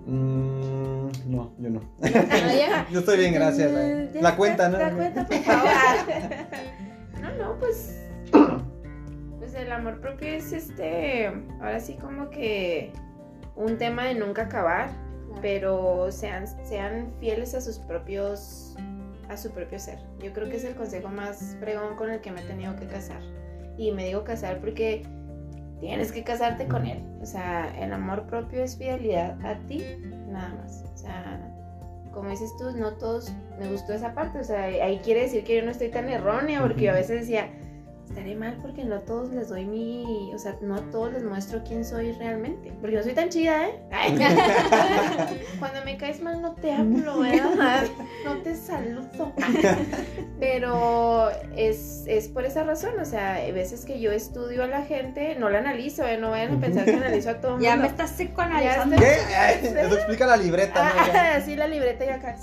Speaker 2: Mm, no, yo no. ¿Ah, yo estoy bien, gracias. Mm, la cuenta, ¿no?
Speaker 3: La cuenta, por favor. no, no, pues. *coughs* Pues el amor propio es este. Ahora sí, como que. Un tema de nunca acabar pero sean, sean fieles a sus propios a su propio ser. Yo creo que es el consejo más fregón con el que me he tenido que casar. Y me digo casar porque tienes que casarte con él. O sea, el amor propio es fidelidad a ti, nada más. O sea, como dices tú, no todos me gustó esa parte. O sea, ahí quiere decir que yo no estoy tan errónea, porque yo a veces decía, estaré mal porque no a todos les doy mi, o sea, no a todos les muestro quién soy realmente, porque no soy tan chida, ¿eh? *laughs* Cuando me caes mal no te hablo, ¿verdad? *laughs* No te saludo. *laughs* Pero es, es por esa razón, o sea, hay veces que yo estudio a la gente, no la analizo, ¿eh? No vayan a pensar que analizo a todo el mundo.
Speaker 1: Ya me estás psicoanalizando.
Speaker 2: ¿Qué? Eso explica la libreta, ¿no?
Speaker 3: Ah, sí, la libreta y acá.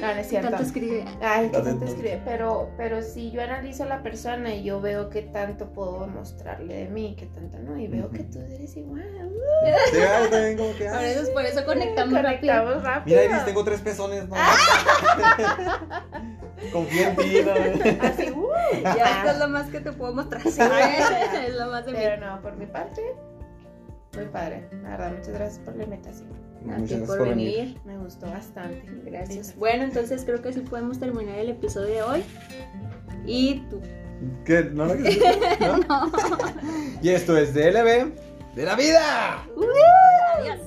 Speaker 3: No, no es cierto.
Speaker 1: Tanto escribe.
Speaker 3: Ay, que tanto escribe. Pero, pero si yo analizo a la persona y yo veo qué tanto puedo mostrarle de mí, qué tanto no, y veo que tú eres igual.
Speaker 2: Sí, *laughs* también como que,
Speaker 1: Por eso, por eso conectamos rápido.
Speaker 3: Conectamos rápido.
Speaker 2: Mira, Iris, tengo tres pezones, ¿no? *laughs* Confía en ti, ¿no?
Speaker 3: Así, uh,
Speaker 1: Ya esto es lo más que te puedo mostrar.
Speaker 3: Sí. *laughs*
Speaker 1: es lo más de mí.
Speaker 3: Pero no, por mi parte, muy padre. La verdad, muchas gracias por la invitación.
Speaker 1: A ti
Speaker 2: gracias
Speaker 1: por
Speaker 2: por
Speaker 1: venir.
Speaker 2: venir.
Speaker 3: Me gustó bastante.
Speaker 1: Gracias. Bueno, entonces creo que sí podemos terminar el episodio de hoy. Y tú.
Speaker 2: ¿Qué? ¿No lo quieres *laughs* ¿No? no. Y esto es DLB de la vida.
Speaker 1: Uh, adiós.